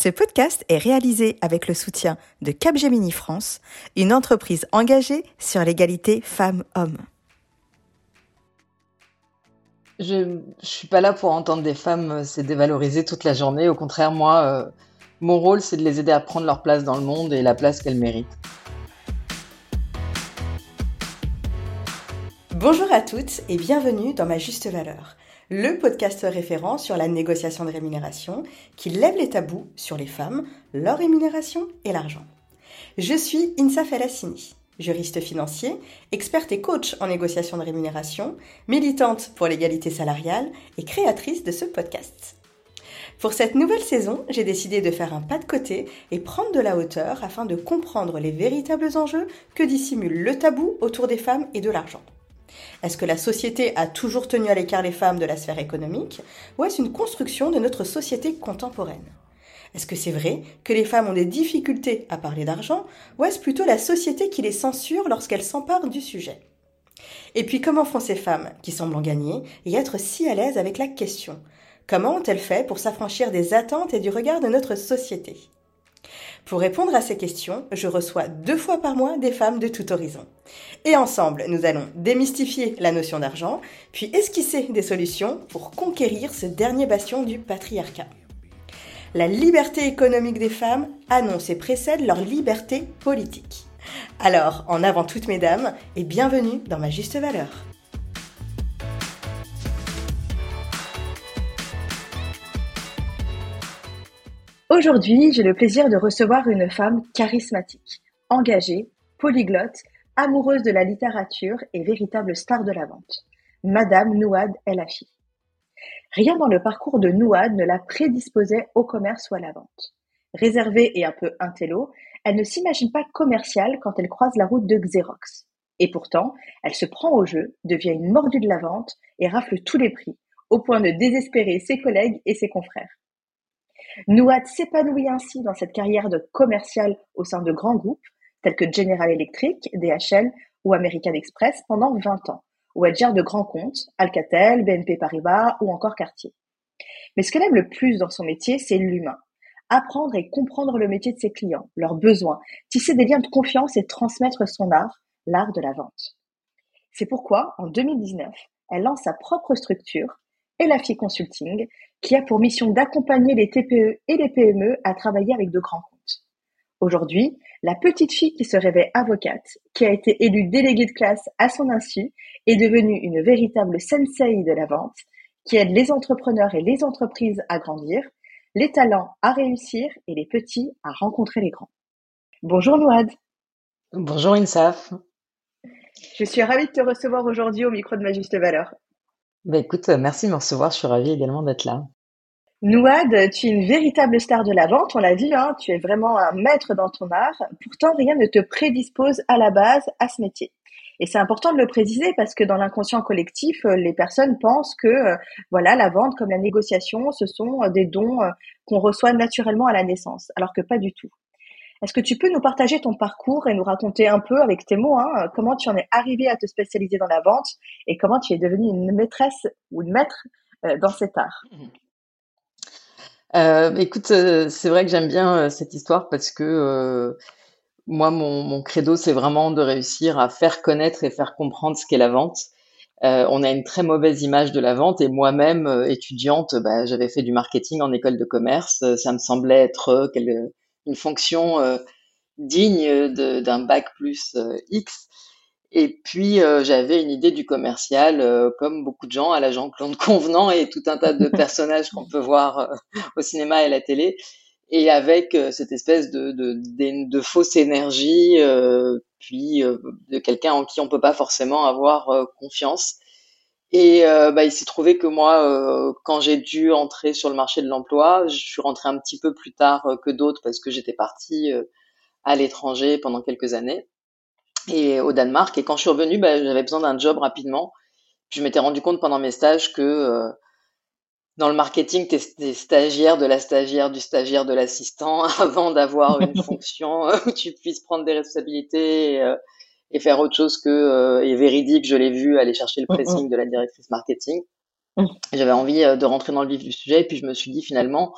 Ce podcast est réalisé avec le soutien de Capgemini France, une entreprise engagée sur l'égalité femmes-hommes. Je ne suis pas là pour entendre des femmes se dévaloriser toute la journée. Au contraire, moi, euh, mon rôle, c'est de les aider à prendre leur place dans le monde et la place qu'elles méritent. Bonjour à toutes et bienvenue dans Ma Juste Valeur le podcast référent sur la négociation de rémunération qui lève les tabous sur les femmes, leur rémunération et l'argent. Je suis Insa Felassini, juriste financier, experte et coach en négociation de rémunération, militante pour l'égalité salariale et créatrice de ce podcast. Pour cette nouvelle saison, j'ai décidé de faire un pas de côté et prendre de la hauteur afin de comprendre les véritables enjeux que dissimule le tabou autour des femmes et de l'argent. Est-ce que la société a toujours tenu à l'écart les femmes de la sphère économique ou est-ce une construction de notre société contemporaine? Est-ce que c'est vrai que les femmes ont des difficultés à parler d'argent ou est-ce plutôt la société qui les censure lorsqu'elles s'emparent du sujet? Et puis comment font ces femmes qui semblent en gagner et être si à l'aise avec la question? Comment ont-elles fait pour s'affranchir des attentes et du regard de notre société? Pour répondre à ces questions, je reçois deux fois par mois des femmes de tout horizon. Et ensemble, nous allons démystifier la notion d'argent, puis esquisser des solutions pour conquérir ce dernier bastion du patriarcat. La liberté économique des femmes annonce et précède leur liberté politique. Alors, en avant toutes mesdames, et bienvenue dans ma juste valeur. Aujourd'hui, j'ai le plaisir de recevoir une femme charismatique, engagée, polyglotte, amoureuse de la littérature et véritable star de la vente, Madame Nouad El Hafi. Rien dans le parcours de Nouad ne la prédisposait au commerce ou à la vente. Réservée et un peu intello, elle ne s'imagine pas commerciale quand elle croise la route de Xerox. Et pourtant, elle se prend au jeu, devient une mordue de la vente et rafle tous les prix, au point de désespérer ses collègues et ses confrères. Nouad s'épanouit ainsi dans cette carrière de commercial au sein de grands groupes tels que General Electric, DHL ou American Express pendant 20 ans, où elle gère de grands comptes, Alcatel, BNP Paribas ou encore Cartier. Mais ce qu'elle aime le plus dans son métier, c'est l'humain. Apprendre et comprendre le métier de ses clients, leurs besoins, tisser des liens de confiance et transmettre son art, l'art de la vente. C'est pourquoi, en 2019, elle lance sa propre structure, Elafi Consulting, qui a pour mission d'accompagner les TPE et les PME à travailler avec de grands comptes. Aujourd'hui, la petite fille qui se rêvait avocate, qui a été élue déléguée de classe à son insu, est devenue une véritable sensei de la vente, qui aide les entrepreneurs et les entreprises à grandir, les talents à réussir et les petits à rencontrer les grands. Bonjour Nouad. Bonjour Insaf. Je suis ravie de te recevoir aujourd'hui au micro de ma juste valeur. Bah écoute, merci de me recevoir. Je suis ravie également d'être là. Nouad, tu es une véritable star de la vente, on l'a vu, hein, tu es vraiment un maître dans ton art. Pourtant, rien ne te prédispose à la base à ce métier. Et c'est important de le préciser parce que dans l'inconscient collectif, euh, les personnes pensent que euh, voilà, la vente comme la négociation, ce sont euh, des dons qu'on reçoit naturellement à la naissance, alors que pas du tout. Est-ce que tu peux nous partager ton parcours et nous raconter un peu avec tes mots hein, comment tu en es arrivé à te spécialiser dans la vente et comment tu es devenue une maîtresse ou une maître euh, dans cet art? Euh, Écoute, euh, c'est vrai que j'aime bien cette histoire parce que moi, mon, mon credo, c'est vraiment de réussir à faire connaître et faire comprendre ce qu'est la vente. on a une très mauvaise image de la vente et moi-même, étudiante, bah, j'avais fait du marketing en école de commerce. Ça me semblait être une fonction euh, digne d'un bac plus euh, X. Et puis euh, j'avais une idée du commercial, comme beaucoup de gens, à la Jean-Claude Convenant et tout un tas de personnages qu'on peut voir au cinéma et à la télé, et avec cette espèce de, de, de, fausse énergie, puis de quelqu'un en qui on peut pas forcément avoir confiance. Et euh, bah, il s'est trouvé que moi, euh, quand j'ai dû entrer sur le marché de l'emploi, je suis rentrée un petit peu plus tard euh, que d'autres parce que j'étais partie à l'étranger pendant quelques années et au Danemark. Et quand je suis revenue, bah, j'avais besoin d'un job rapidement. Je m'étais rendu compte pendant mes stages que dans le marketing, tu es, stagiaire de la stagiaire du stagiaire de l'assistant avant d'avoir une fonction où tu puisses prendre des responsabilités et faire autre chose que euh, et véridique. Je l'ai vu aller chercher le mm, mm. pressing de la directrice marketing. Mm. J'avais envie euh, de rentrer dans le vif du sujet et puis je me suis dit finalement,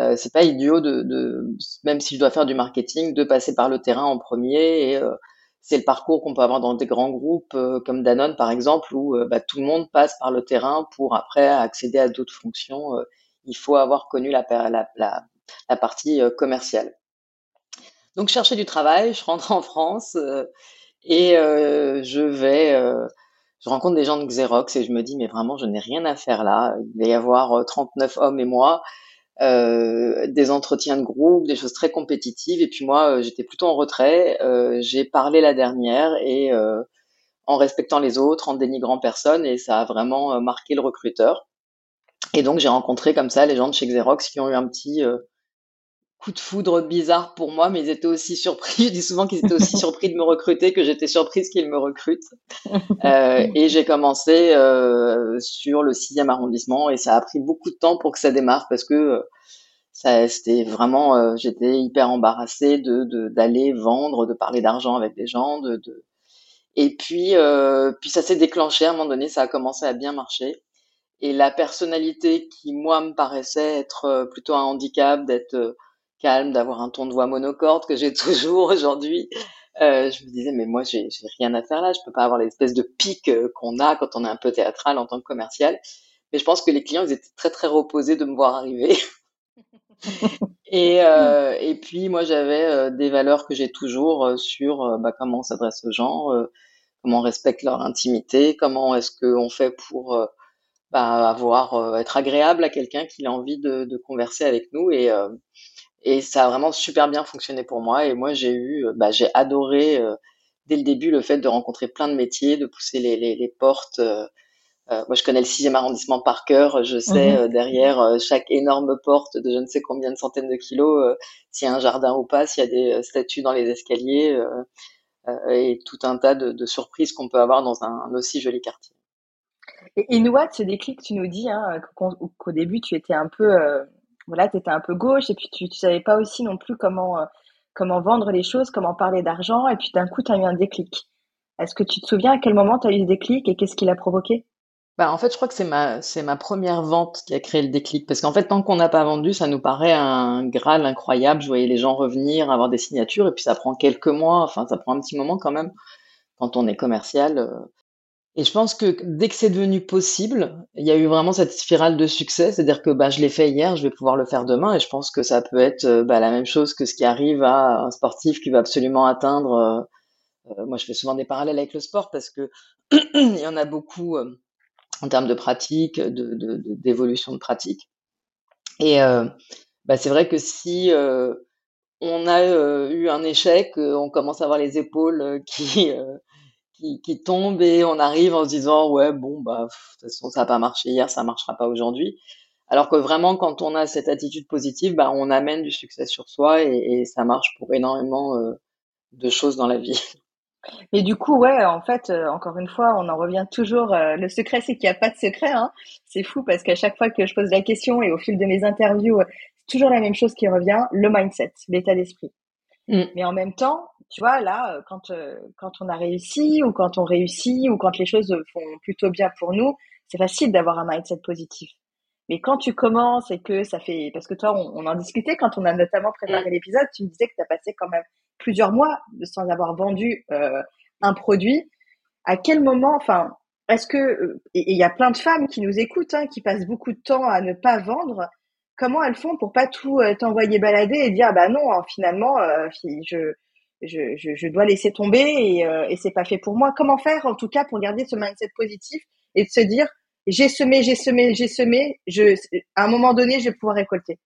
euh, c'est pas idiot de, de, même si je dois faire du marketing, de passer par le terrain en premier. Et euh, c'est le parcours qu'on peut avoir dans des grands groupes euh, comme Danone par exemple, où bah, tout le monde passe par le terrain pour après accéder à d'autres fonctions. il faut avoir connu la, la, la, la partie commerciale. Donc chercher du travail, je rentre en France et je vais je rencontre des gens de Xerox et je me dis mais vraiment je n'ai rien à faire là. Il va y avoir 39 hommes et moi euh, des entretiens de groupe, des choses très compétitives. Et puis moi, euh, j'étais plutôt en retrait. Euh, j'ai parlé la dernière et en respectant les autres, en dénigrant personne, et ça a vraiment marqué le recruteur. Et donc j'ai rencontré comme ça les gens de chez Xerox qui ont eu un petit coup de foudre bizarre pour moi, mais ils étaient aussi surpris. Je dis souvent qu'ils étaient aussi surpris de me recruter que j'étais surprise qu'ils me recrutent. Euh, et j'ai commencé euh, sur le sixième arrondissement et ça a pris beaucoup de temps pour que ça démarre parce que euh, ça, c'était vraiment, j'étais hyper embarrassée de d'aller vendre, de parler d'argent avec des gens, de, de... et puis puis ça s'est déclenché à un moment donné, ça a commencé à bien marcher. Et la personnalité qui moi me paraissait être plutôt un handicap, d'être calme, d'avoir un ton de voix monocorde que j'ai toujours aujourd'hui. Euh, je me disais, mais moi, j'ai rien à faire là. Je peux pas avoir l'espèce de pic euh, qu'on a quand on est un peu théâtral en tant que commercial. Mais je pense que les clients, ils étaient très très reposés de me voir arriver. et, euh, et puis moi, j'avais des valeurs que j'ai toujours sur bah, comment on s'adresse aux gens, comment on respecte leur intimité, comment est-ce qu'on fait pour bah, avoir être agréable à quelqu'un qui a envie de, de, converser avec nous et et ça a vraiment super bien fonctionné pour moi. Et moi, j'ai eu, euh, bah, j'ai adoré euh, dès le début le fait de rencontrer plein de métiers, de pousser les, les, les portes. Euh, moi, je connais le sixième arrondissement par cœur. Je sais mhm. derrière chaque énorme porte de je ne sais combien de centaines de kilos s'il y a un jardin ou pas, s'il y a des statues dans les escaliers et tout un tas de, de surprises qu'on peut avoir dans un, aussi joli quartier. Et, et ce déclic, tu nous dis hein, qu'au début, tu étais un peu tu étais un peu gauche et puis tu, tu savais pas aussi non plus comment, euh, comment vendre les choses, comment parler d'argent et puis d'un coup, tu as eu un déclic. Est-ce que tu te souviens à quel moment tu as eu ce déclic et qu'est-ce qui l'a provoqué? Bah, en fait, je crois que c'est ma, c'est ma première vente qui a créé le déclic. Parce qu'en fait, tant qu'on n'a pas vendu, ça nous paraît un graal incroyable. Je voyais les gens revenir, avoir des signatures, et puis ça prend quelques mois, enfin, ça prend un petit moment quand même, quand on est commercial. Et je pense que dès que c'est devenu possible, il y a eu vraiment cette spirale de succès, c'est-à-dire que bah, je l'ai fait hier, je vais pouvoir le faire demain, et je pense que ça peut être euh, bah, la même chose que ce qui arrive à un sportif qui va absolument atteindre. Euh, euh, moi, je fais souvent des parallèles avec le sport parce que il y en a beaucoup en termes de pratique, de, d'évolution de, pratique. Et bah, c'est vrai que si on a eu un échec, on commence à avoir les épaules qui qui, qui tombe et on arrive en se disant ouais bon bah de toute façon ça n'a pas marché hier, ça marchera pas aujourd'hui. Alors que vraiment quand on a cette attitude positive, bah on amène du succès sur soi et, et ça marche pour énormément euh, de choses dans la vie. Et du coup, ouais, en fait, euh, encore une fois, on en revient toujours. Euh, le secret, c'est qu'il n'y a pas de secret. Hein. C'est fou parce qu'à chaque fois que je pose la question et au fil de mes interviews, c'est toujours la même chose qui revient le mindset, l'état d'esprit. Mm. Mais en même temps, tu vois, là, euh, quand, euh, quand on a réussi ou quand on réussit ou quand les choses font plutôt bien pour nous, c'est facile d'avoir un mindset positif. Mais quand tu commences et que ça fait, parce que toi, on, en discutait quand on a notamment préparé mm. l'épisode, tu me disais que tu as passé quand même plusieurs mois sans avoir vendu euh, un produit. À quel moment, enfin, est-ce que, et il y a plein de femmes qui nous écoutent, hein, qui passent beaucoup de temps à ne pas vendre. Comment elles font pour pas tout t'envoyer balader et dire, bah non, hein, finalement, je, je, dois laisser tomber et, euh, et c'est pas fait pour moi. Comment faire en tout cas pour garder ce mindset positif et de se dire j'ai semé, j'ai semé, j'ai semé, à un moment donné, je vais pouvoir récolter.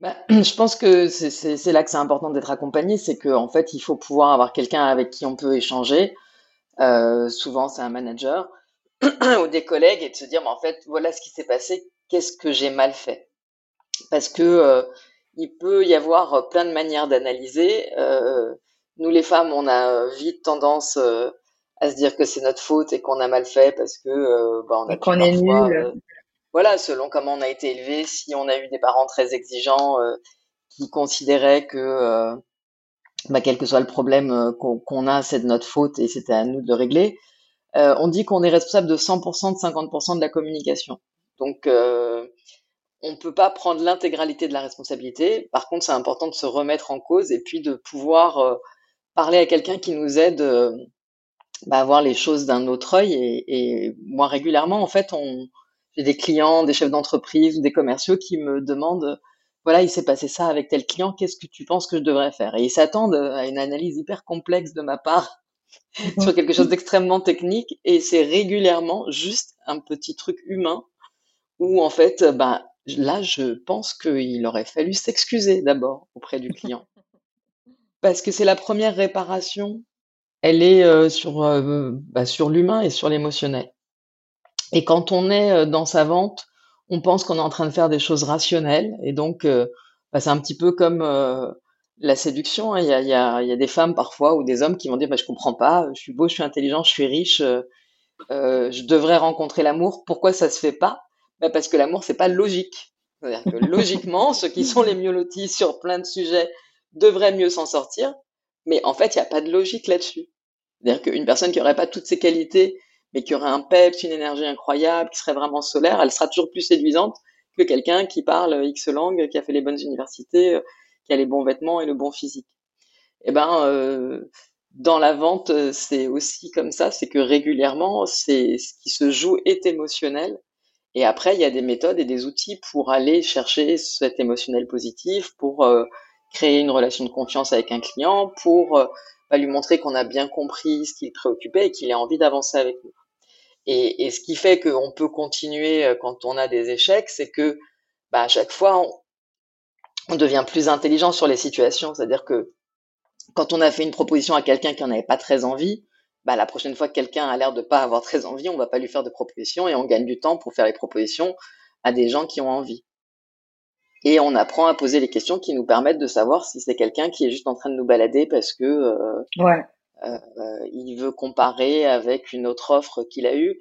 Bah, je pense que c'est là que c'est important d'être accompagné, c'est qu'en en fait, il faut pouvoir avoir quelqu'un avec qui on peut échanger. Euh, souvent, c'est un manager ou des collègues et de se dire, mais en fait, voilà ce qui s'est passé, qu'est-ce que j'ai mal fait? Parce que euh, il peut y avoir euh, plein de manières d'analyser. Euh, nous, les femmes, on a euh, vite tendance à se dire que c'est notre faute et qu'on a mal fait parce que bah, on a qu'on est nul. voilà, selon comment on a été élevé, si on a eu des parents très exigeants qui considéraient que bah, quel que soit le problème qu'on a, c'est de notre faute et c'était à nous de le régler. on dit qu'on est responsable de 100% de 50% de la communication. Donc on ne peut pas prendre l'intégralité de la responsabilité. Par contre, c'est important de se remettre en cause et puis de pouvoir euh, parler à quelqu'un qui nous aide euh, bah, à voir les choses d'un autre œil. Et, moi, régulièrement, en fait, on, j'ai des clients, des chefs d'entreprise, des commerciaux qui me demandent, voilà, il s'est passé ça avec tel client, qu'est-ce que tu penses que je devrais faire? Et ils s'attendent à une analyse hyper complexe de ma part sur quelque chose d'extrêmement technique. Et c'est régulièrement juste un petit truc humain où, en fait, bah, Là, je pense qu'il aurait fallu s'excuser d'abord auprès du client. Parce que c'est la première réparation, elle est euh, sur, euh, bah, sur l'humain et sur l'émotionnel. Et quand on est euh, dans sa vente, on pense qu'on est en train de faire des choses rationnelles. Et donc, bah, c'est un petit peu comme la séduction. Hein. Il y, a, des femmes parfois ou des hommes qui vont dire bah, Je comprends pas, je suis beau, je suis intelligent, je suis riche, je devrais rencontrer l'amour. Pourquoi ça se fait pas? Bah, parce que l'amour, c'est pas logique. C'est-à-dire que logiquement, ceux qui sont les mieux lotis sur plein de sujets devraient mieux s'en sortir, mais en fait, il n'y a pas de logique là-dessus. C'est-à-dire qu'une personne qui n'aurait pas toutes ces qualités, mais qui aurait un peps, une énergie incroyable, qui serait vraiment solaire, elle sera toujours plus séduisante que quelqu'un qui parle X langues, qui a fait les bonnes universités, euh, qui a les bons vêtements et le bon physique. Eh ben, euh, dans la vente, c'est aussi comme ça, c'est que régulièrement, c'est ce qui se joue est émotionnel et après, il y a des méthodes et des outils pour aller chercher cet émotionnel positif, pour euh, créer une relation de confiance avec un client, pour euh, bah, lui montrer qu'on a bien compris ce qui le préoccupait et qu'il a envie d'avancer avec nous. Et, ce qui fait qu'on peut continuer euh, quand on a des échecs, c'est que bah, à chaque fois, on, on devient plus intelligent sur les situations. C'est-à-dire que quand on a fait une proposition à quelqu'un qui n'en avait pas très envie, bah, la prochaine fois que quelqu'un a l'air de pas avoir très envie, on va pas lui faire de propositions et on gagne du temps pour faire les propositions à des gens qui ont envie. Et on apprend à poser les questions qui nous permettent de savoir si c'est quelqu'un qui est juste en train de nous balader parce que euh, ouais. euh, euh il veut comparer avec une autre offre qu'il a eue.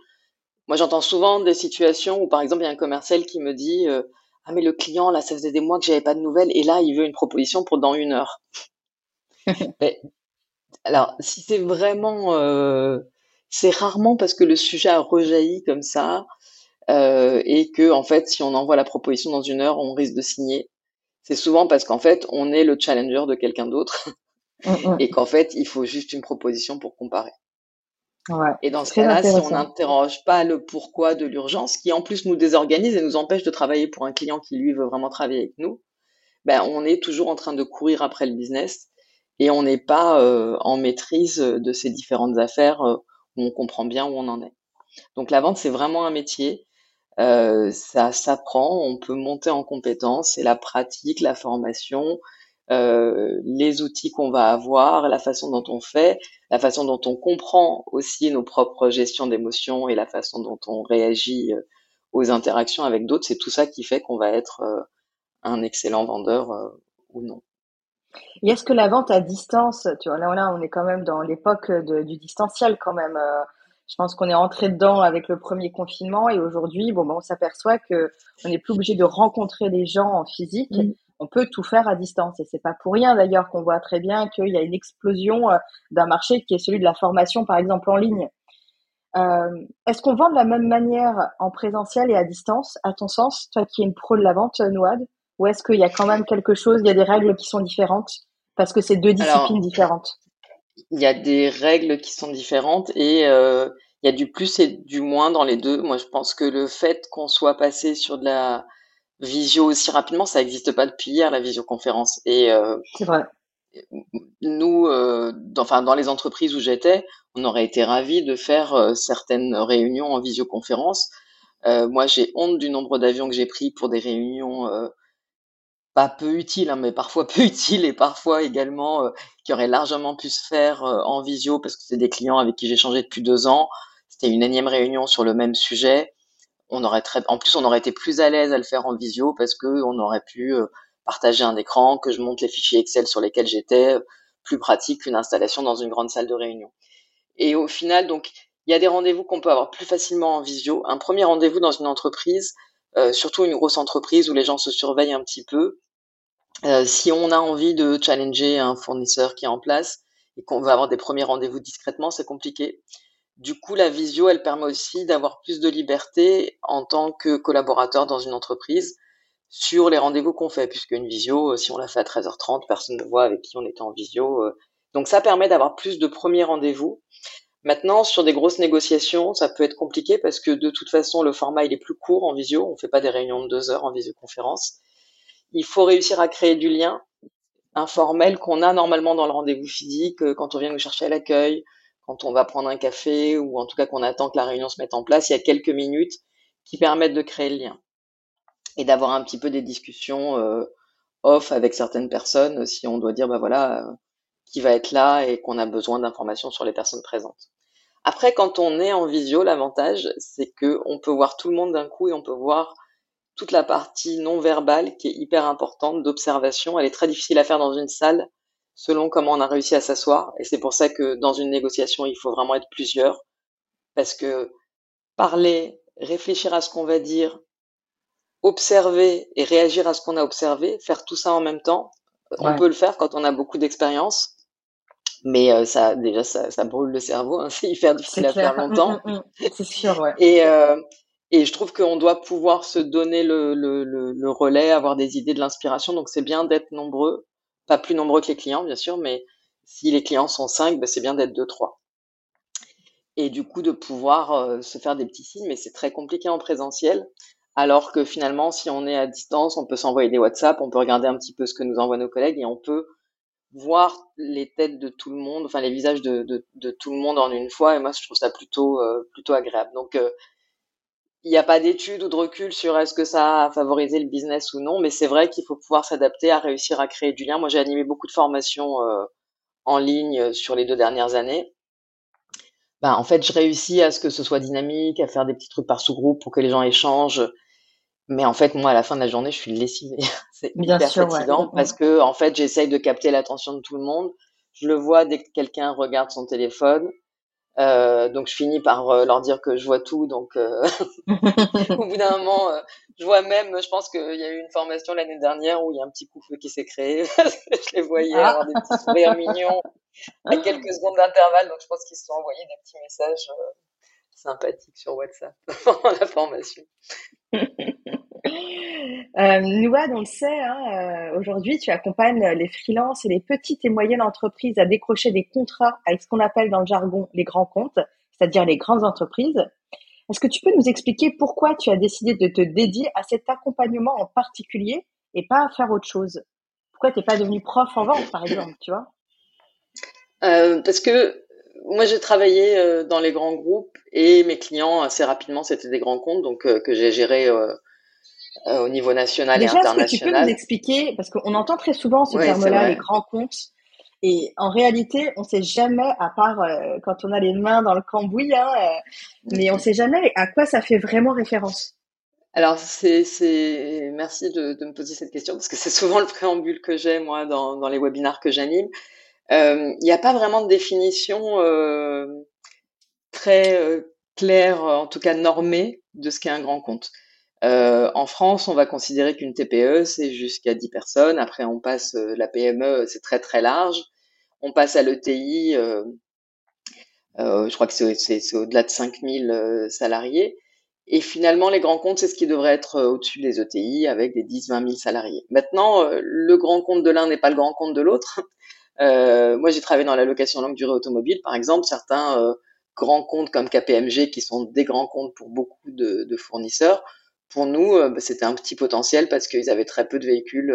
Moi, j'entends souvent des situations où, par exemple, il y a un commercial qui me dit euh, ah mais le client là, ça faisait des mois que j'avais pas de nouvelles et là, il veut une proposition pour dans une heure. mais alors, si c'est vraiment, euh, c'est rarement parce que le sujet a rejailli comme ça euh, et que en fait, si on envoie la proposition dans une heure, on risque de signer. C'est souvent parce qu'en fait, on est le challenger de quelqu'un d'autre mmh, mmh. et qu'en fait, il faut juste une proposition pour comparer. Ouais, et dans ce cas-là, si on n'interroge pas le pourquoi de l'urgence, qui en plus nous désorganise et nous empêche de travailler pour un client qui lui veut vraiment travailler avec nous, ben on est toujours en train de courir après le business et on n'est pas euh, en maîtrise de ces différentes affaires euh, où on comprend bien où on en est. Donc la vente, c'est vraiment un métier. Euh, ça s'apprend, on peut monter en compétences, c'est la pratique, la formation, euh, les outils qu'on va avoir, la façon dont on fait, la façon dont on comprend aussi nos propres gestions d'émotions et la façon dont on réagit aux interactions avec d'autres. C'est tout ça qui fait qu'on va être un excellent vendeur ou non. Et est-ce que la vente à distance, tu vois, là, là on est quand même dans l'époque du distanciel quand même. Euh, je pense qu'on est entré dedans avec le premier confinement et aujourd'hui, bon, ben, on s'aperçoit que on n'est plus obligé de rencontrer les gens en physique. On peut tout faire à distance et c'est pas pour rien d'ailleurs qu'on voit très bien qu'il y a une explosion euh, d'un marché qui est celui de la formation, par exemple en ligne. Euh, est-ce qu'on vend de la même manière en présentiel et à distance, à ton sens, toi qui es une pro de la vente, Nouad? Ou est-ce qu'il y a quand même quelque chose, il y a des règles qui sont différentes parce que c'est deux disciplines différentes? Il y a des règles qui sont différentes et euh, il y a du plus et du moins dans les deux. Moi, je pense que le fait qu'on soit passé sur de la visio aussi rapidement, ça n'existe pas depuis hier, la visioconférence. Et euh, c'est vrai. Nous, euh, dans, enfin, dans les entreprises où j'étais, on aurait été ravis de faire certaines réunions en visioconférence. Euh, moi, j'ai honte du nombre d'avions que j'ai pris pour des réunions pas peu utile, hein, mais parfois peu utile et parfois également euh, qui aurait largement pu se faire euh, en visio parce que c'est des clients avec qui j'ai changé depuis deux ans. C'était une énième réunion sur le même sujet. On aurait en plus, on aurait été plus à l'aise à le faire en visio parce que on aurait pu euh, partager un écran, que je monte les fichiers Excel sur lesquels j'étais, plus pratique qu'une installation dans une grande salle de réunion. Et au final, donc, il y a des rendez-vous qu'on peut avoir plus facilement en visio. Un premier rendez-vous dans une entreprise, surtout une grosse entreprise où les gens se surveillent un petit peu. Euh, si on a envie de challenger un fournisseur qui est en place et qu'on veut avoir des premiers rendez-vous discrètement, c'est compliqué. Du coup, la visio, elle permet aussi d'avoir plus de liberté en tant que collaborateur dans une entreprise sur les rendez-vous qu'on fait, puisque une visio, si on l'a fait à 13h30, personne ne voit avec qui on était en visio. Donc ça permet d'avoir plus de premiers rendez-vous. Maintenant, sur des grosses négociations, ça peut être compliqué parce que de toute façon, le format il est plus court en visio. On fait pas des réunions de deux heures en visioconférence. Il faut réussir à créer du lien informel qu'on a normalement dans le rendez-vous physique, euh, quand on vient nous chercher à l'accueil, quand on va prendre un café ou en tout cas qu'on attend que la réunion se mette en place, il y a quelques minutes qui permettent de créer le lien et d'avoir un petit peu des discussions euh, off avec certaines personnes si on doit dire bah voilà euh, qui va être là et qu'on a besoin d'informations sur les personnes présentes. Après, quand on est en visio, l'avantage, c'est que on peut voir tout le monde d'un coup et on peut voir toute la partie non verbale qui est hyper importante d'observation. Elle est très difficile à faire dans une salle selon comment on a réussi à s'asseoir. Et c'est pour ça que dans une négociation, il faut vraiment être plusieurs. Parce que parler, réfléchir à ce qu'on va dire, observer et réagir à ce qu'on a observé, faire tout ça en même temps, on peut le faire quand on a beaucoup d'expérience. Mais euh, ça, déjà, ça, ça brûle le cerveau. Hein. C'est hyper difficile à faire longtemps. Mm, mm, mm. c'est sûr, ouais. Et, euh, et je trouve qu'on doit pouvoir se donner le, le, le, relais, avoir des idées, de l'inspiration. Donc c'est bien d'être nombreux, pas plus nombreux que les clients bien sûr, mais si les clients sont cinq, ben, c'est bien d'être deux trois. Et du coup de pouvoir euh, se faire des petits signes, mais c'est très compliqué en présentiel. Alors que finalement, si on est à distance, on peut s'envoyer des WhatsApp, on peut regarder un petit peu ce que nous envoient nos collègues et on peut voir les têtes de tout le monde, enfin les visages de, de, tout le monde en une fois. Et moi, je trouve ça plutôt euh, plutôt agréable. Donc euh, il n'y a pas d'études ou de recul sur est-ce que ça a favorisé le business ou non, mais c'est vrai qu'il faut pouvoir s'adapter à réussir à créer du lien. Moi, j'ai animé beaucoup de formations euh, en ligne euh, sur les deux dernières années. Ben, en fait, je réussis à ce que ce soit dynamique, à faire des petits trucs par sous-groupe pour que les gens échangent. Mais en fait, moi, à la fin de la journée, je suis lessivée. c'est hyper fatigant parce que, en fait, j'essaye de capter l'attention de tout le monde. Je le vois dès que quelqu'un regarde son téléphone. Euh, donc je finis par euh, leur dire que je vois tout. Donc euh, au bout d'un moment, je vois même, je pense qu'il y a eu une formation l'année dernière où il y a un petit coup feu qui s'est créé. je les voyais ah. avoir des petits sourires mignons à quelques secondes d'intervalle. Donc je pense qu'ils se sont envoyés des petits messages sympathiques sur WhatsApp pendant la formation. Euh, Nouad, on le sait, hein, euh, aujourd'hui, tu accompagnes les freelances et les petites et moyennes entreprises à décrocher des contrats avec ce qu'on appelle dans le jargon les grands comptes, c'est-à-dire les grandes entreprises. Est-ce que tu peux nous expliquer pourquoi tu as décidé de te dédier à cet accompagnement en particulier et pas à faire autre chose? Pourquoi tu n'es pas devenu prof en vente, par exemple, tu vois? Euh, Parce que moi, j'ai travaillé euh, dans les grands groupes et mes clients, assez rapidement, c'était des grands comptes, donc que j'ai géré euh, au niveau national et international. Est-ce que tu peux nous expliquer, parce qu'on entend très souvent ce terme-là, les grands comptes, et en réalité, on ne sait jamais, à part quand on a les mains dans le cambouis, hein, mais on ne sait jamais à quoi ça fait vraiment référence. Alors, c'est, c'est, merci de, de, me poser cette question parce que c'est souvent le préambule que j'ai moi dans, dans les webinars que j'anime. Il euh, n'y a pas vraiment de définition euh, très euh, claire, en tout cas normée, de ce qu'est un grand compte. En France, on va considérer qu'une TPE, c'est jusqu'à 10 personnes. Après, on passe la PME, c'est très très large. On passe à l'ETI, euh, je crois que c'est au-delà de 5000 salariés. Et finalement, les grands comptes, c'est ce qui devrait être au-dessus des ETI avec des 10-20 000 salariés. Maintenant, le grand compte de l'un n'est pas le grand compte de l'autre. Euh, moi, j'ai travaillé dans la location longue durée automobile, par exemple. Certains euh, grands comptes comme KPMG, qui sont des grands comptes pour beaucoup de fournisseurs, pour nous, euh, bah, c'était un petit potentiel parce qu'ils avaient très peu de véhicules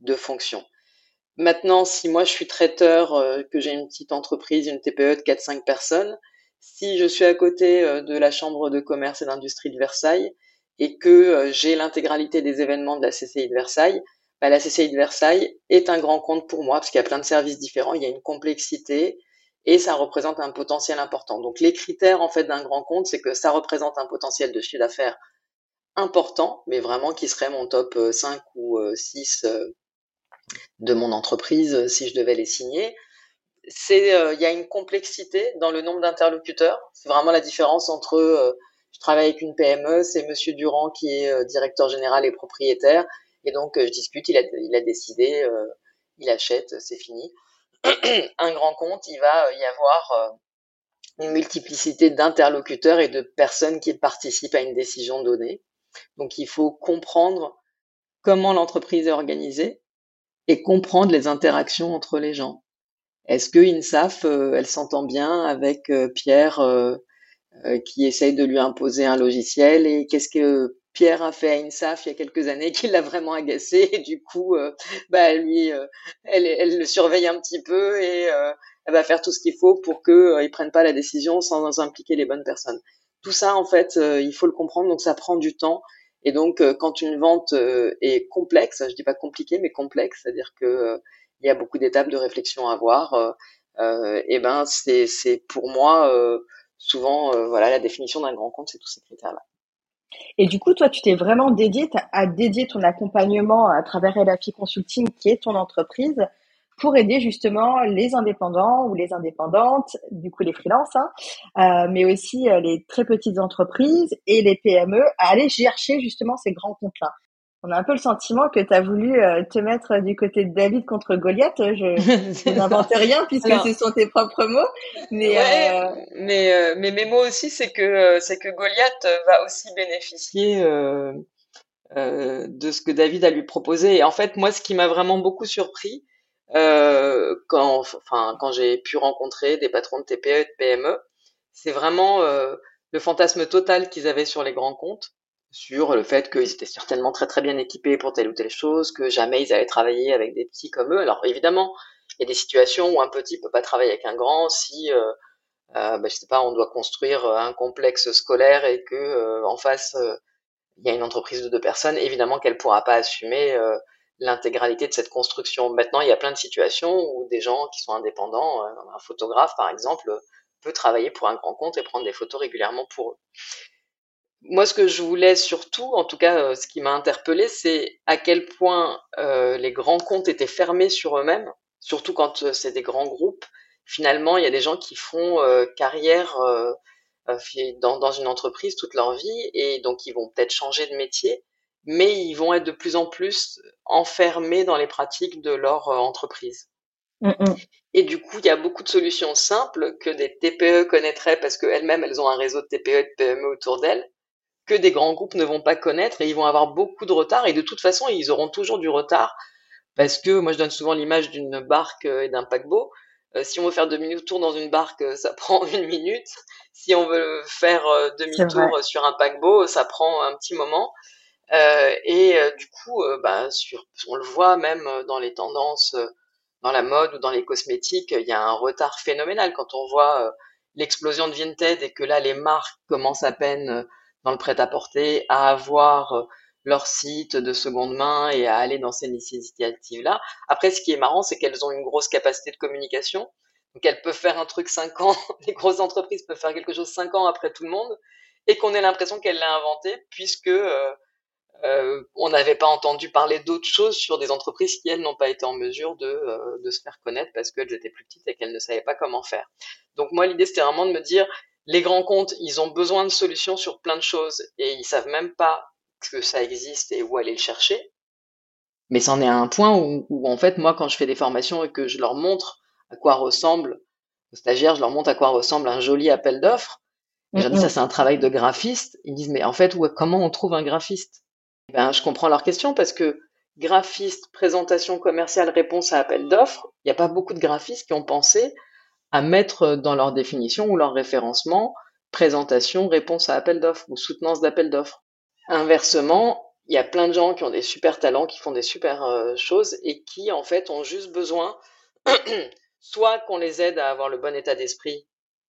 de fonction. Maintenant, si moi je suis traiteur, que j'ai une petite entreprise, une TPE de 4-5 personnes, si je suis à côté de la Chambre de commerce et d'industrie de Versailles et que j'ai l'intégralité des événements de la CCI de Versailles, bah, la CCI de Versailles est un grand compte pour moi parce qu'il y a plein de services différents, il y a une complexité et ça représente un potentiel important. Donc les critères en fait d'un grand compte, c'est que ça représente un potentiel de chiffre d'affaires important, mais vraiment qui serait mon top 5 euh, ou 6 euh, euh, de mon entreprise si je devais les signer. C'est il y a une complexité dans le nombre d'interlocuteurs. C'est vraiment la différence entre je travaille avec une PME, c'est Monsieur Durand qui est directeur général et propriétaire, et donc, je discute, il a, il a décidé, il achète, c'est fini. un grand compte, il va y avoir une multiplicité d'interlocuteurs et de personnes qui participent à une décision donnée. Donc, il faut comprendre comment l'entreprise est organisée et comprendre les interactions entre les gens. Est-ce que INSAF, euh, elle s'entend bien avec euh, Pierre euh, qui essaye de lui imposer un logiciel et qu'est-ce que Pierre a fait à INSAF il y a quelques années qui l'a vraiment agacé et du coup, bah lui, elle, elle, le surveille un petit peu et elle va faire tout ce qu'il faut pour qu'il ne prenne pas la décision sans impliquer les bonnes personnes. Tout ça, en fait, il faut le comprendre, donc ça prend du temps. Et donc, quand une vente est complexe, je dis pas compliquée, mais complexe, c'est-à-dire que il y a beaucoup d'étapes de réflexion à avoir. Euh, euh, et ben c'est c'est pour moi euh, souvent voilà la définition d'un grand compte, c'est tous ces critères-là. Et du coup, toi, tu t'es vraiment dédié à dédier ton accompagnement à travers LAFI Consulting, qui est ton entreprise, pour aider justement les indépendants ou les indépendantes, du coup les freelances, hein, euh, mais aussi les très petites entreprises et les PME à aller chercher justement ces grands comptes-là on a un peu le sentiment que tu as voulu euh, te mettre du côté de David contre Goliath. Je, n'invente rien puisque ce sont tes propres mots. Mais, euh, mais, euh, mais, mes mots aussi, c'est que, c'est que Goliath va aussi bénéficier de ce que David a lui proposé. Et en fait, moi, ce qui m'a vraiment beaucoup surpris, quand, enfin, quand j'ai pu rencontrer des patrons de TPE et de PME, c'est vraiment le fantasme total qu'ils avaient sur les grands comptes sur le fait qu'ils étaient certainement très très bien équipés pour telle ou telle chose, que jamais ils allaient travailler avec des petits comme eux. Alors évidemment, il y a des situations où un petit peut pas travailler avec un grand si, euh, euh, ben, je sais pas, on doit construire un complexe scolaire et que euh, en face euh, il y a une entreprise de deux personnes. Évidemment qu'elle pourra pas assumer euh, l'intégralité de cette construction. Maintenant, il y a plein de situations où des gens qui sont indépendants, un photographe par exemple, peut travailler pour un grand compte et prendre des photos régulièrement pour eux moi, ce que je voulais surtout, en tout cas, euh, ce qui m'a interpellé, c'est à quel point euh, les grands comptes étaient fermés sur eux-mêmes, surtout quand euh, c'est des grands groupes. Finalement, il y a des gens qui font carrière dans, une entreprise toute leur vie et donc ils vont peut-être changer de métier, mais ils vont être de plus en plus enfermés dans les pratiques de leur entreprise. Mm, mm. Et du coup, il y a beaucoup de solutions simples que des TPE connaîtraient parce qu'elles-mêmes, elles ont un réseau de TPE et de PME autour d'elles que des grands groupes ne vont pas connaître et ils vont avoir beaucoup de retard et de toute façon ils auront toujours du retard parce que moi je donne souvent l'image d'une barque euh, et d'un paquebot. Euh, si on veut faire demi-tour dans une barque, euh, ça prend une minute. Si on veut faire demi-tour sur un paquebot, ça prend un petit moment. Et du coup, bah, sur, on le voit même dans les tendances, dans la mode ou dans les cosmétiques, il y a un retard phénoménal quand on voit l'explosion de Vinted et que là les marques commencent à peine dans le prêt-à-porter, à avoir euh, leur site de seconde main et à aller dans ces initiatives-là. Après, ce qui est marrant, c'est qu'elles ont une grosse capacité de communication. Donc, elles peuvent faire un truc cinq ans, les grosses entreprises peuvent faire quelque chose cinq ans après tout le monde, et qu'on ait l'impression qu'elle l'a inventé, puisque euh, euh, on n'avait pas entendu parler d'autres choses sur des entreprises qui, elles, n'ont pas été en mesure de, euh, de se faire connaître parce qu'elles étaient plus petites et qu'elles ne savaient pas comment faire. Donc, moi, l'idée, c'était vraiment de me dire, les grands comptes, ils ont besoin de solutions sur plein de choses et ils savent même pas que ça existe et où aller le chercher. Mais c'en est à un point où, en fait, moi, quand je fais des formations et que je leur montre à quoi ressemble, aux stagiaires, je leur montre à quoi ressemble un joli appel d'offres, et je dis ça c'est un travail de graphiste, ils disent mais en fait, comment on trouve un graphiste? Ben, je comprends leur question parce que graphiste, présentation commerciale, réponse à appel d'offres, il n'y a pas beaucoup de graphistes qui ont pensé à mettre dans leur définition ou leur référencement présentation, réponse à appel d'offres ou soutenance d'appel d'offres. Inversement, il y a plein de gens qui ont des super talents, qui font des super euh, choses et qui en fait ont juste besoin soit qu'on les aide à avoir le bon état d'esprit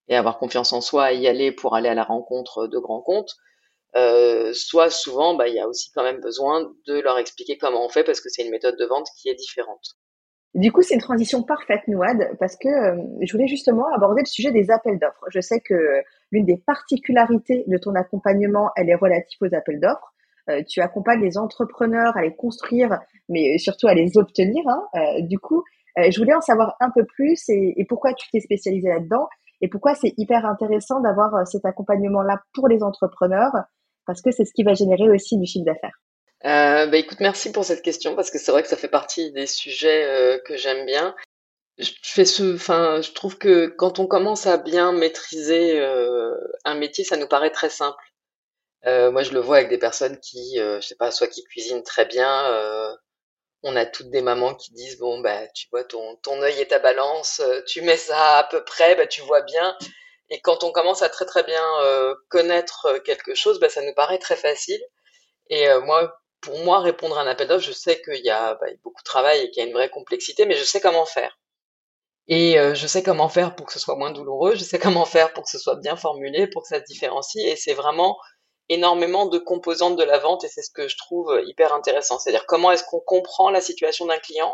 et avoir confiance en soi et y aller pour aller à la rencontre de grands comptes, euh, soit souvent bah, il y a aussi quand même besoin de leur expliquer comment on fait parce que c'est une méthode de vente qui est différente. Du coup, c'est une transition parfaite, Nouad, parce que euh, je voulais justement aborder le sujet des appels d'offres. Je sais que l'une des particularités de ton accompagnement, elle est relative aux appels d'offres. Euh, tu accompagnes les entrepreneurs à les construire, mais surtout à les obtenir. Hein. Euh, du coup, je voulais en savoir un peu plus et, et pourquoi tu t'es spécialisé là-dedans et pourquoi c'est hyper intéressant d'avoir cet accompagnement-là pour les entrepreneurs, parce que c'est ce qui va générer aussi du chiffre d'affaires. Euh, bah écoute, merci pour cette question parce que c'est vrai que ça fait partie des sujets euh, que j'aime bien. Je fais ce, enfin, je trouve que quand on commence à bien maîtriser euh, un métier, ça nous paraît très simple. Euh, moi, je le vois avec des personnes qui, je sais pas, soit qui cuisinent très bien. on a toutes des mamans qui disent, bon, bah, tu vois, ton, ton œil et ta balance, tu mets ça à peu près, bah, tu vois bien. Et quand on commence à très très bien euh, connaître euh, quelque chose, bah, ça nous paraît très facile. Et euh, moi, pour moi, répondre à un appel d'offres, je sais qu'il y a bah, beaucoup de travail et qu'il y a une vraie complexité, mais je sais comment faire. Et euh, je sais comment faire pour que ce soit moins douloureux, je sais comment faire pour que ce soit bien formulé, pour que ça se différencie. Et c'est vraiment énormément de composantes de la vente et c'est ce que je trouve euh, hyper intéressant. C'est-à-dire comment est-ce qu'on comprend la situation d'un client,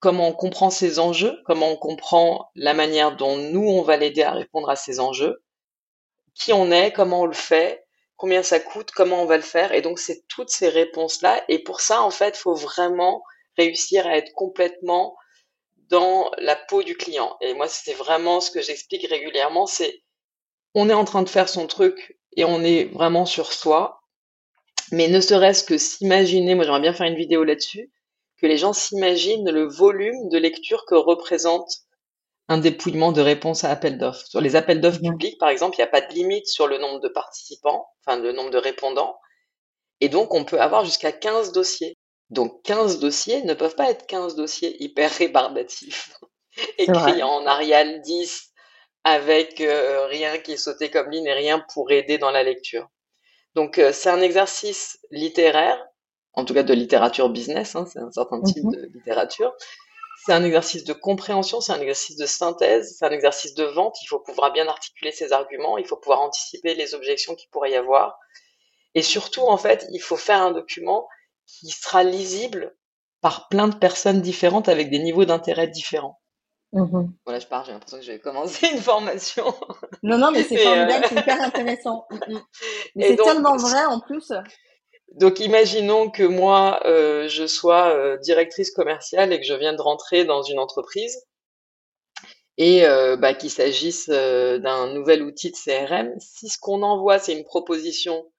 comment on comprend ses enjeux, comment on comprend la manière dont nous, on va l'aider à répondre à ces enjeux, qui on est, comment on le fait, combien ça coûte, comment on va le faire. Et donc, c'est toutes ces réponses-là. Et pour ça, en fait, il faut vraiment réussir à être complètement dans la peau du client. Et moi, c'est vraiment ce que j'explique régulièrement, c'est on est en train de faire son truc et on est vraiment sur soi. Mais ne serait-ce que s'imaginer, moi j'aimerais bien faire une vidéo là-dessus, que les gens s'imaginent le volume de lecture que représente un dépouillement de réponses à appel d'offres. Sur les appels d'offres publics, par exemple, il n'y a pas de limite sur le nombre de participants, enfin le nombre de répondants, et donc on peut avoir jusqu'à 15 dossiers. Donc 15 dossiers ne peuvent pas être 15 dossiers hyper rébarbatifs, écrits en Arial 10, avec euh, rien qui est sauté comme ligne et rien pour aider dans la lecture. Donc euh, c'est un exercice littéraire, en tout cas de littérature business, hein, c'est un certain type Mhm. de littérature. C'est un exercice de compréhension, c'est un exercice de synthèse, c'est un exercice de vente. Il faut pouvoir bien articuler ses arguments, il faut pouvoir anticiper les objections qu'il pourrait y avoir. Et surtout, en fait, il faut faire un document qui sera lisible par plein de personnes différentes avec des niveaux d'intérêt différents. Mhm. Voilà, je pars, j'ai l'impression que je vais commencer une formation. Non, non, mais c'est euh, formidable, c'est hyper intéressant. Mhm. Mais Et c'est tellement vrai en plus. Donc imaginons que moi, euh, je sois euh, directrice commerciale et que je viens de rentrer dans une entreprise et euh, bah, qu'il s'agisse euh, d'un nouvel outil de CRM. Si ce qu'on envoie, c'est une proposition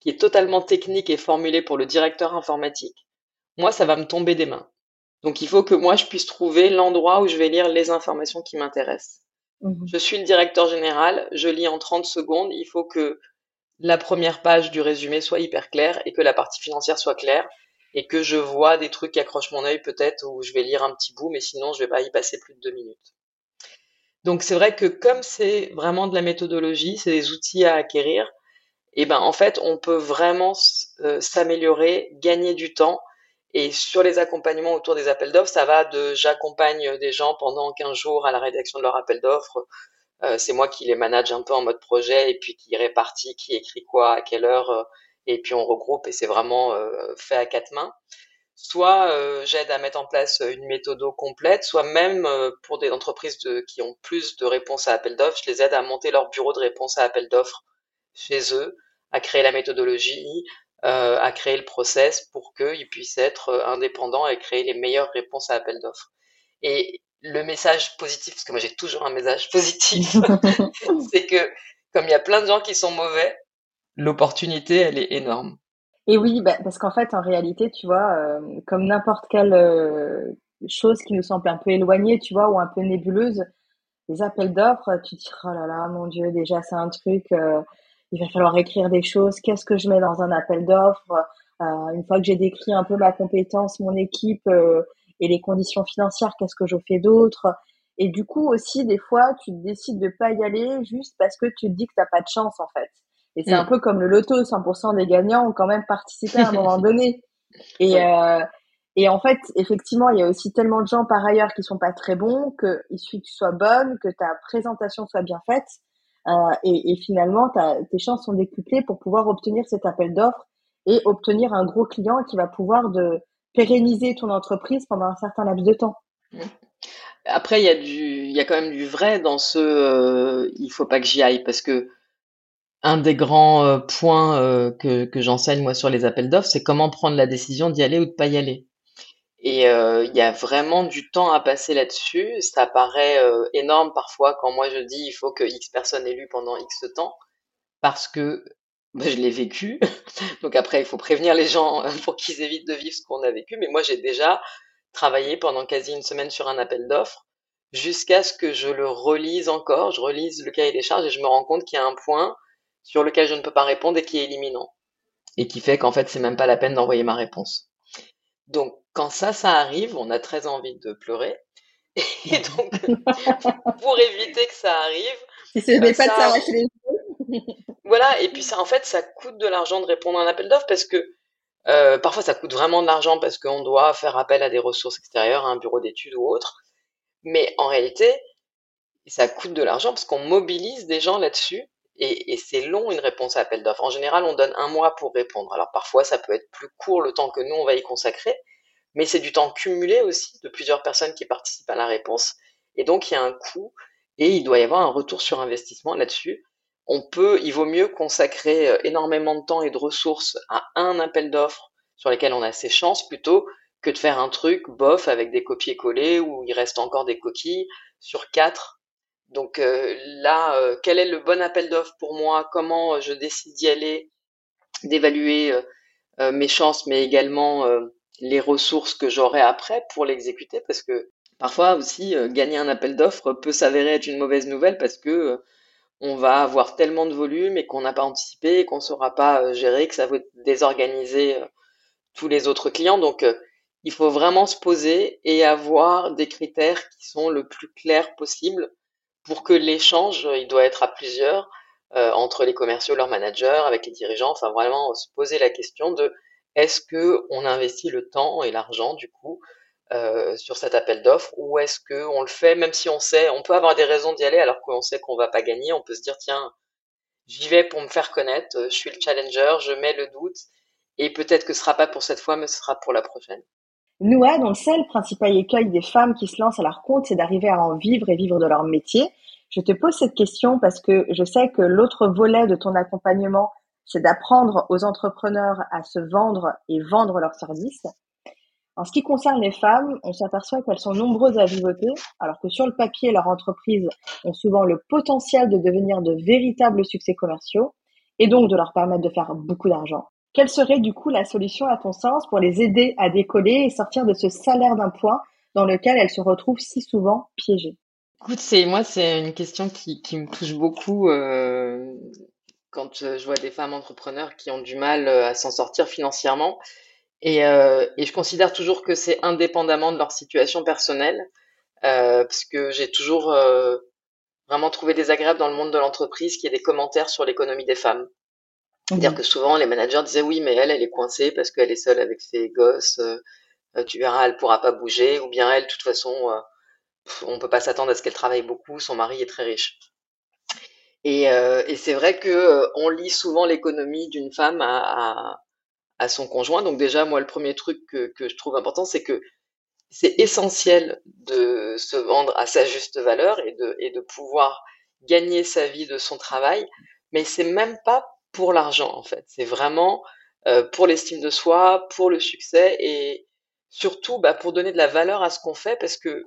qui est totalement technique et formulée pour le directeur informatique, moi, ça va me tomber des mains. Donc il faut que moi, je puisse trouver l'endroit où je vais lire les informations qui m'intéressent. Mhm. Je suis le directeur général, je lis en 30 secondes, il faut que la première page du résumé soit hyper claire et que la partie financière soit claire et que je vois des trucs qui accrochent mon œil peut-être où je vais lire un petit bout, mais sinon je vais pas y passer plus de deux minutes. Donc c'est vrai que comme c'est vraiment de la méthodologie, c'est des outils à acquérir, et ben en fait on peut vraiment euh, s'améliorer, gagner du temps. Et sur les accompagnements autour des appels d'offres, ça va de j'accompagne des gens pendant 15 jours à la rédaction de leur appel d'offres, c'est moi qui les manage un peu en mode projet et puis qui répartit qui écrit quoi à quelle heure euh, et puis on regroupe et c'est vraiment euh, fait à quatre mains. Soit euh, j'aide à mettre en place une méthode complète, soit même euh, pour des entreprises qui ont plus de réponses à appel d'offres, je les aide à monter leur bureau de réponse à appel d'offres chez eux, à créer la méthodologie, euh, à créer le process pour qu'ils puissent être euh, indépendants et créer les meilleures réponses à appel d'offres. Le message positif, parce que moi j'ai toujours un message positif, c'est que comme il y a plein de gens qui sont mauvais, l'opportunité, elle est énorme. Et oui, bah, parce qu'en fait, en réalité, tu vois, euh, comme n'importe quelle euh, chose qui nous semble un peu éloignée, tu vois, ou un peu nébuleuse, les appels d'offres, tu te dis, oh là là, mon Dieu, déjà, c'est un truc, euh, il va falloir écrire des choses, qu'est-ce que je mets dans un appel d'offres? Une fois que j'ai décrit un peu ma compétence, mon équipe, et les conditions financières, qu'est-ce que je fais d'autre? Et du coup, aussi, des fois, tu décides de pas y aller juste parce que tu te dis que t'as pas de chance, en fait. Et c'est un Mm. peu comme le loto, 100% des gagnants ont quand même participé à un moment donné. Et, euh, et en fait, effectivement, il y a aussi tellement de gens par ailleurs qui sont pas très bons que il suffit que tu sois bonne, que ta présentation soit bien faite, euh, et, et finalement, tes chances sont décuplées pour pouvoir obtenir cet appel d'offres et obtenir un gros client qui va pouvoir de pérenniser ton entreprise pendant un certain laps de temps. Mm. Après, il y a quand même du vrai dans ce, euh, il faut pas que j'y aille parce que un des grands euh, points euh, que, j'enseigne moi sur les appels d'offres, c'est comment prendre la décision d'y aller ou de pas y aller. Et euh, il y a vraiment du temps à passer là-dessus. Ça paraît énorme parfois quand moi je dis il faut que X personnes aient lu pendant X temps parce que bah, je l'ai vécu. Donc après, il faut prévenir les gens pour qu'ils évitent de vivre ce qu'on a vécu. Mais moi, j'ai déjà travaillé pendant quasi une semaine sur un appel d'offres jusqu'à ce que je le relise encore. Je relise le cahier des charges et je me rends compte qu'il y a un point sur lequel je ne peux pas répondre et qui est éliminant. Et qui fait qu'en fait, c'est même pas la peine d'envoyer ma réponse. Donc, quand ça, ça arrive, on a très envie de pleurer. Et donc, pour éviter que ça arrive. Si ce n'est pas de s'arracher les. Voilà, et puis ça, en fait, ça coûte de l'argent de répondre à un appel d'offres parce que euh, parfois ça coûte vraiment de l'argent parce qu'on doit faire appel à des ressources extérieures, un bureau d'études ou autre. Mais en réalité, ça coûte de l'argent parce qu'on mobilise des gens là-dessus et, c'est long une réponse à appel d'offres. En général, on donne un mois pour répondre. Alors parfois, ça peut être plus court le temps que nous, on va y consacrer, mais c'est du temps cumulé aussi de plusieurs personnes qui participent à la réponse. Et donc, il y a un coût et il doit y avoir un retour sur investissement là-dessus. On peut, il vaut mieux consacrer euh, énormément de temps et de ressources à un appel d'offres sur lesquels on a ses chances plutôt que de faire un truc bof avec des copier-coller où il reste encore des coquilles sur quatre. Donc euh, là, euh, quel est le bon appel d'offres pour moi? Comment je décide d'y aller D'évaluer mes chances, mais également les ressources que j'aurai après pour l'exécuter, parce que parfois aussi gagner un appel d'offres peut s'avérer être une mauvaise nouvelle parce que on va avoir tellement de volume et qu'on n'a pas anticipé, qu'on ne saura pas gérer, que ça va désorganiser tous les autres clients. Donc il faut vraiment se poser et avoir des critères qui sont le plus clairs possible pour que l'échange, il doit être à plusieurs, euh, entre les commerciaux, leurs managers, avec les dirigeants, enfin vraiment se poser la question de est-ce que on investit le temps et l'argent du coup euh, sur cet appel d'offres ou est-ce que on le fait même si on sait, on peut avoir des raisons d'y aller alors qu'on sait qu'on va pas gagner, on peut se dire tiens j'y vais pour me faire connaître, je suis le challenger, je mets le doute et peut-être que ce sera pas pour cette fois mais ce sera pour la prochaine. Nouad, on le sait, le principal écueil des femmes qui se lancent à leur compte, c'est d'arriver à en vivre et vivre de leur métier. Je te pose cette question parce que je sais que l'autre volet de ton accompagnement, c'est d'apprendre aux entrepreneurs à se vendre et vendre leurs services. En ce qui concerne les femmes, on s'aperçoit qu'elles sont nombreuses à vivoter, alors que sur le papier, leurs entreprises ont souvent le potentiel de devenir de véritables succès commerciaux et donc de leur permettre de faire beaucoup d'argent. Quelle serait du coup la solution à ton sens pour les aider à décoller et sortir de ce salaire d'un point dans lequel elles se retrouvent si souvent piégées? Écoute, c'est moi, c'est une question qui, me touche beaucoup euh, quand je vois des femmes entrepreneurs qui ont du mal euh, à s'en sortir financièrement. Et, euh, et je considère toujours que c'est indépendamment de leur situation personnelle, euh, parce que j'ai toujours euh, vraiment trouvé désagréable dans le monde de l'entreprise qu'il y ait des commentaires sur l'économie des femmes. C'est-à-dire mhm. que souvent les managers disaient oui, mais elle, elle est coincée parce qu'elle est seule avec ses gosses. Euh, euh, tu verras, elle pourra pas bouger. Ou bien elle, de toute façon, euh, on peut pas s'attendre à ce qu'elle travaille beaucoup. Son mari est très riche. Et, et c'est vrai que on lit souvent l'économie d'une femme à, à, son conjoint. Donc déjà, moi, le premier truc que, que je trouve important, c'est que c'est essentiel de se vendre à sa juste valeur et de, et de pouvoir gagner sa vie de son travail. Mais c'est même pas pour l'argent en fait. C'est vraiment euh, pour l'estime de soi, pour le succès et surtout bah, pour donner de la valeur à ce qu'on fait parce que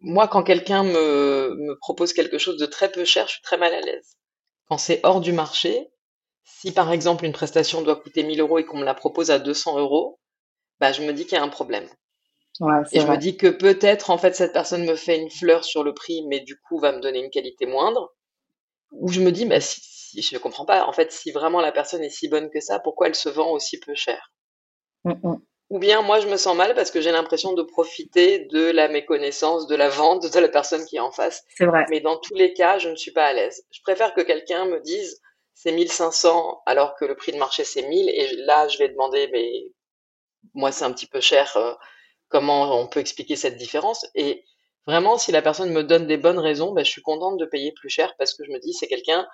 moi quand quelqu'un me, me propose quelque chose de très peu cher, je suis très mal à l'aise. Quand c'est hors du marché, si par exemple une prestation doit coûter 1000 euros et qu'on me la propose à 200 euros, bah, je me dis qu'il y a un problème. Ouais, et je me dis que peut-être en fait cette personne me fait une fleur sur le prix, mais du coup va me donner une qualité moindre. Ou je me dis bah si, je ne comprends pas. En fait, si vraiment la personne est si bonne que ça, pourquoi elle se vend aussi peu cher? Mm, mm. Ou bien moi, je me sens mal parce que j'ai l'impression de profiter de la méconnaissance, de la vente de la personne qui est en face. C'est vrai. Mais dans tous les cas, je ne suis pas à l'aise. Je préfère que quelqu'un me dise c'est 1500 alors que le prix de marché c'est 1000 et là, je vais demander mais moi, c'est un petit peu cher. Euh, comment on peut expliquer cette différence? Et vraiment, si la personne me donne des bonnes raisons, ben, je suis contente de payer plus cher parce que je me dis c'est quelqu'un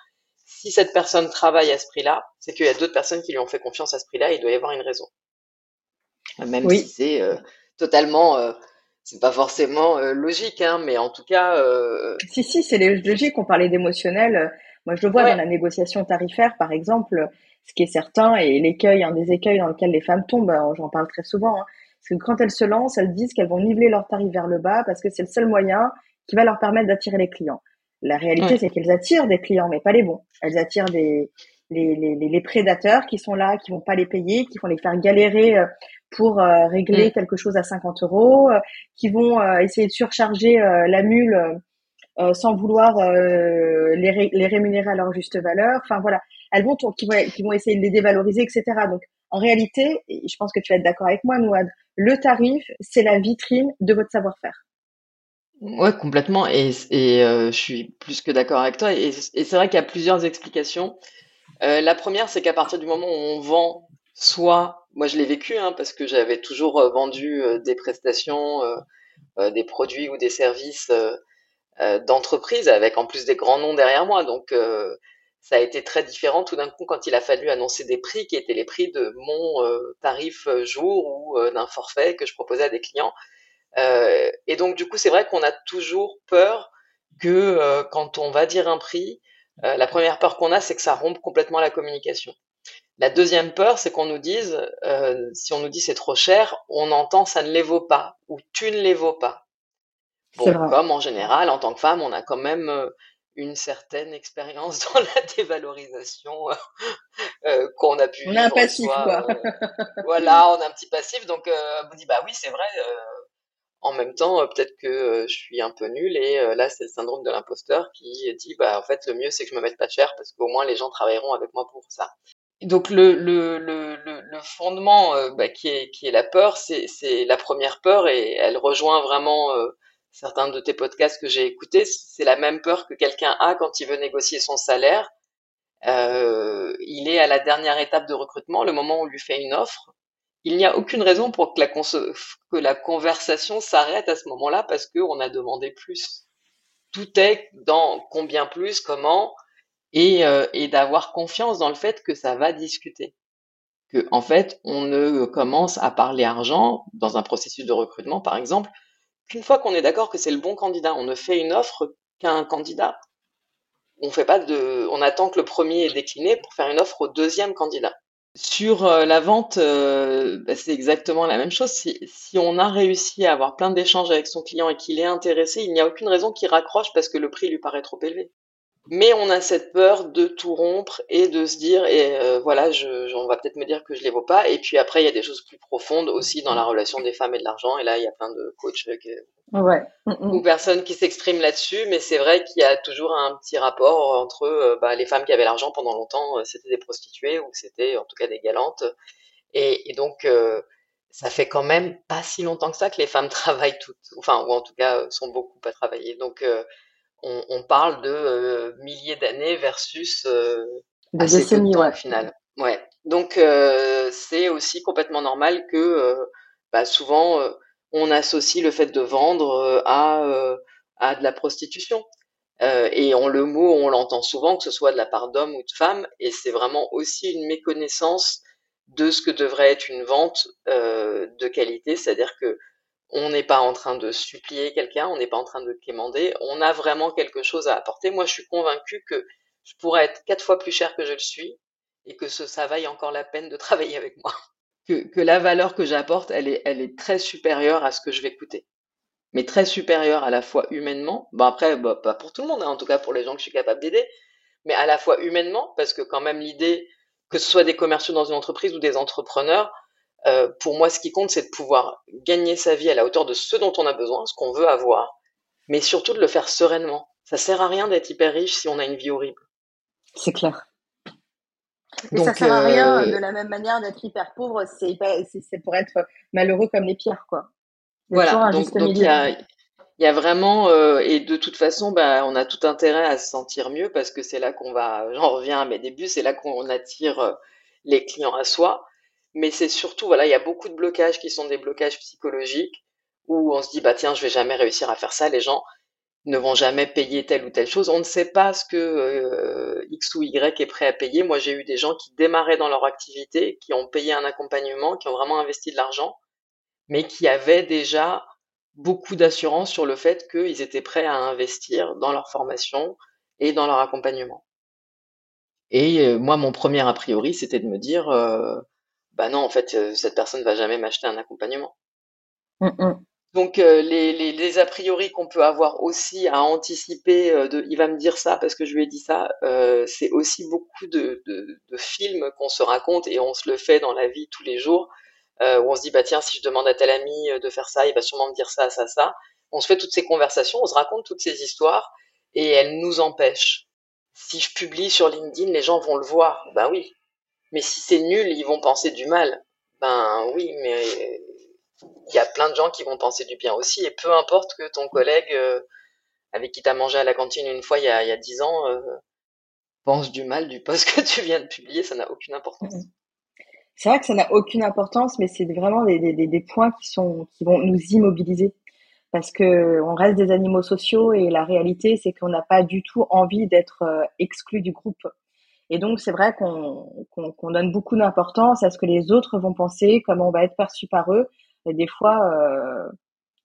si cette personne travaille à ce prix-là, c'est qu'il y a d'autres personnes qui lui ont fait confiance à ce prix-là, il doit y avoir une raison. Même si c'est euh, totalement, euh, c'est pas forcément euh, logique, hein, mais en tout cas. Si si, c'est logique. On parlait d'émotionnel. Moi, je le vois dans la négociation tarifaire, par exemple. Ce qui est certain et l'écueil, un des écueils dans lequel les femmes tombent, j'en parle très souvent, hein, c'est que quand elles se lancent, elles disent qu'elles vont niveler leur tarif vers le bas parce que c'est le seul moyen qui va leur permettre d'attirer les clients. La réalité, c'est qu'elles attirent des clients, mais pas les bons. Elles attirent des, les, les, les, prédateurs qui sont là, qui vont pas les payer, qui vont les faire galérer euh, pour euh, régler mm. quelque chose à 50 euros, euh, qui vont essayer de surcharger la mule sans vouloir les, les rémunérer à leur juste valeur. Enfin voilà, elles vont, qui vont, qui vont essayer de les dévaloriser, etc. Donc, en réalité, je pense que tu vas être d'accord avec moi, Nouad, le tarif, c'est la vitrine de votre savoir-faire. Ouais, complètement. Et, et euh, je suis plus que d'accord avec toi. Et, c'est vrai qu'il y a plusieurs explications. Euh, la première, c'est qu'à partir du moment où on vend, soit, moi je l'ai vécu, hein, parce que j'avais toujours euh, vendu euh, des prestations, euh, des produits ou des services d'entreprise avec en plus des grands noms derrière moi. Donc ça a été très différent tout d'un coup quand il a fallu annoncer des prix qui étaient les prix de mon tarif jour ou d'un forfait que je proposais à des clients. Euh, et donc du coup, c'est vrai qu'on a toujours peur que euh, quand on va dire un prix, euh, la première peur qu'on a, c'est que ça rompe complètement la communication. La deuxième peur, c'est qu'on nous dise, si on nous dit c'est trop cher, on entend ça ne les vaut pas ou tu ne les vaux pas. Bon, comme en général, en tant que femme, on a quand même une certaine expérience dans la dévalorisation qu'on a pu on a un passif, quoi. voilà, on a un petit passif, donc on dit bah oui, c'est vrai, en même temps, euh, peut-être que euh, je suis un peu nul et euh, là, c'est le syndrome de l'imposteur qui dit, bah, en fait, le mieux, c'est que je me mette pas cher parce qu'au moins les gens travailleront avec moi pour ça. Donc le, le, le, le fondement bah, qui, est, qui est la peur, c'est la première peur et elle rejoint vraiment certains de tes podcasts que j'ai écoutés. C'est la même peur que quelqu'un a quand il veut négocier son salaire. Euh, il est à la dernière étape de recrutement, le moment où on lui fait une offre il n'y a aucune raison pour que la, que la conversation s'arrête à ce moment-là parce qu'on a demandé plus. Tout est dans combien plus, comment, et, euh, et d'avoir confiance dans le fait que ça va discuter. Que, en fait, on ne commence à parler argent dans un processus de recrutement, par exemple, qu'une fois qu'on est d'accord que c'est le bon candidat. On ne fait une offre qu'à un candidat. On fait pas de, on attend que le premier est décliné pour faire une offre au deuxième candidat. Sur euh, la vente, euh, bah, c'est exactement la même chose. Si, si, on a réussi à avoir plein d'échanges avec son client et qu'il est intéressé, il n'y a aucune raison qu'il raccroche parce que le prix lui paraît trop élevé mais on a cette peur de tout rompre et de se dire et euh, voilà je, on va peut-être me dire que je les vaux pas. Et puis après il y a des choses plus profondes aussi dans la relation des femmes et de l'argent. Et là il y a plein de coachs ouais. Mm, mm. ou personnes qui s'expriment là-dessus. Mais c'est vrai qu'il y a toujours un petit rapport entre euh, bah, les femmes qui avaient l'argent pendant longtemps euh, c'était des prostituées ou c'était en tout cas des galantes. Et, et donc ça fait quand même pas si longtemps que ça que les femmes travaillent toutes enfin ou en tout cas sont beaucoup à travailler. Donc on, on parle de euh, milliers d'années versus euh, assez peu de temps, au final. Ouais. Donc euh, c'est aussi complètement normal que bah, souvent on associe le fait de vendre à à de la prostitution. et on le mot, on l'entend souvent, que ce soit de la part d'hommes ou de femmes, et c'est vraiment aussi une méconnaissance de ce que devrait être une vente de qualité, c'est-à-dire que on n'est pas en train de supplier quelqu'un, on n'est pas en train de quémander, on a vraiment quelque chose à apporter. Moi, je suis convaincu que je pourrais être quatre fois plus cher que je le suis et que ce, ça vaille encore la peine de travailler avec moi. Que, la valeur que j'apporte, elle est, elle est très supérieure à ce que je vais coûter. Mais très supérieure à la fois humainement, bon après, bah, pas pour tout le monde, hein, en tout cas pour les gens que je suis capable d'aider, mais à la fois humainement, parce que quand même l'idée, que ce soit des commerciaux dans une entreprise ou des entrepreneurs, euh, pour moi, ce qui compte, c'est de pouvoir gagner sa vie à la hauteur de ce dont on a besoin, ce qu'on veut avoir, mais surtout de le faire sereinement. Ça sert à rien d'être hyper riche si on a une vie horrible. C'est clair. Et ça sert à rien euh, de la même manière d'être hyper pauvre, c'est pour être malheureux comme les pires, quoi. voilà, donc il y a, y a, vraiment, euh, et de toute façon, bah, on a tout intérêt à se sentir mieux parce que c'est là qu'on va, j'en reviens à mes débuts, c'est là qu'on attire les clients à soi mais c'est surtout, voilà, il y a beaucoup de blocages qui sont des blocages psychologiques où on se dit, bah tiens, je vais jamais réussir à faire ça, les gens ne vont jamais payer telle ou telle chose. On ne sait pas ce que euh, X ou Y est prêt à payer. Moi, j'ai eu des gens qui démarraient dans leur activité, qui ont payé un accompagnement, qui ont vraiment investi de l'argent, mais qui avaient déjà beaucoup d'assurance sur le fait qu'ils étaient prêts à investir dans leur formation et dans leur accompagnement. Et euh, moi, mon premier a priori, c'était de me dire, euh, bah non, en fait, euh, cette personne va jamais m'acheter un accompagnement. Mmh, mmh. Donc euh, les, les, les, a priori qu'on peut avoir aussi à anticiper euh, de il va me dire ça parce que je lui ai dit ça, c'est aussi beaucoup de, de, de films qu'on se raconte et on se le fait dans la vie tous les jours où on se dit bah tiens si je demande à tel ami de faire ça, il va sûrement me dire ça, ça, ça. On se fait toutes ces conversations, on se raconte toutes ces histoires et elles nous empêchent si je publie sur LinkedIn, les gens vont le voir. Ben oui. Mais si c'est nul, ils vont penser du mal. Ben oui, mais il y a plein de gens qui vont penser du bien aussi. Et peu importe que ton collègue euh, avec qui tu as mangé à la cantine une fois il y a, dix ans euh, pense du mal du post que tu viens de publier, ça n'a aucune importance. Mmh. C'est vrai que ça n'a aucune importance, mais c'est vraiment des, points qui, sont, qui vont nous immobiliser. Parce que on reste des animaux sociaux et la réalité, c'est qu'on n'a pas du tout envie d'être euh, exclu du groupe. Et donc, c'est vrai qu'on qu'on donne beaucoup d'importance à ce que les autres vont penser, comment on va être perçu par eux. Et des fois, euh,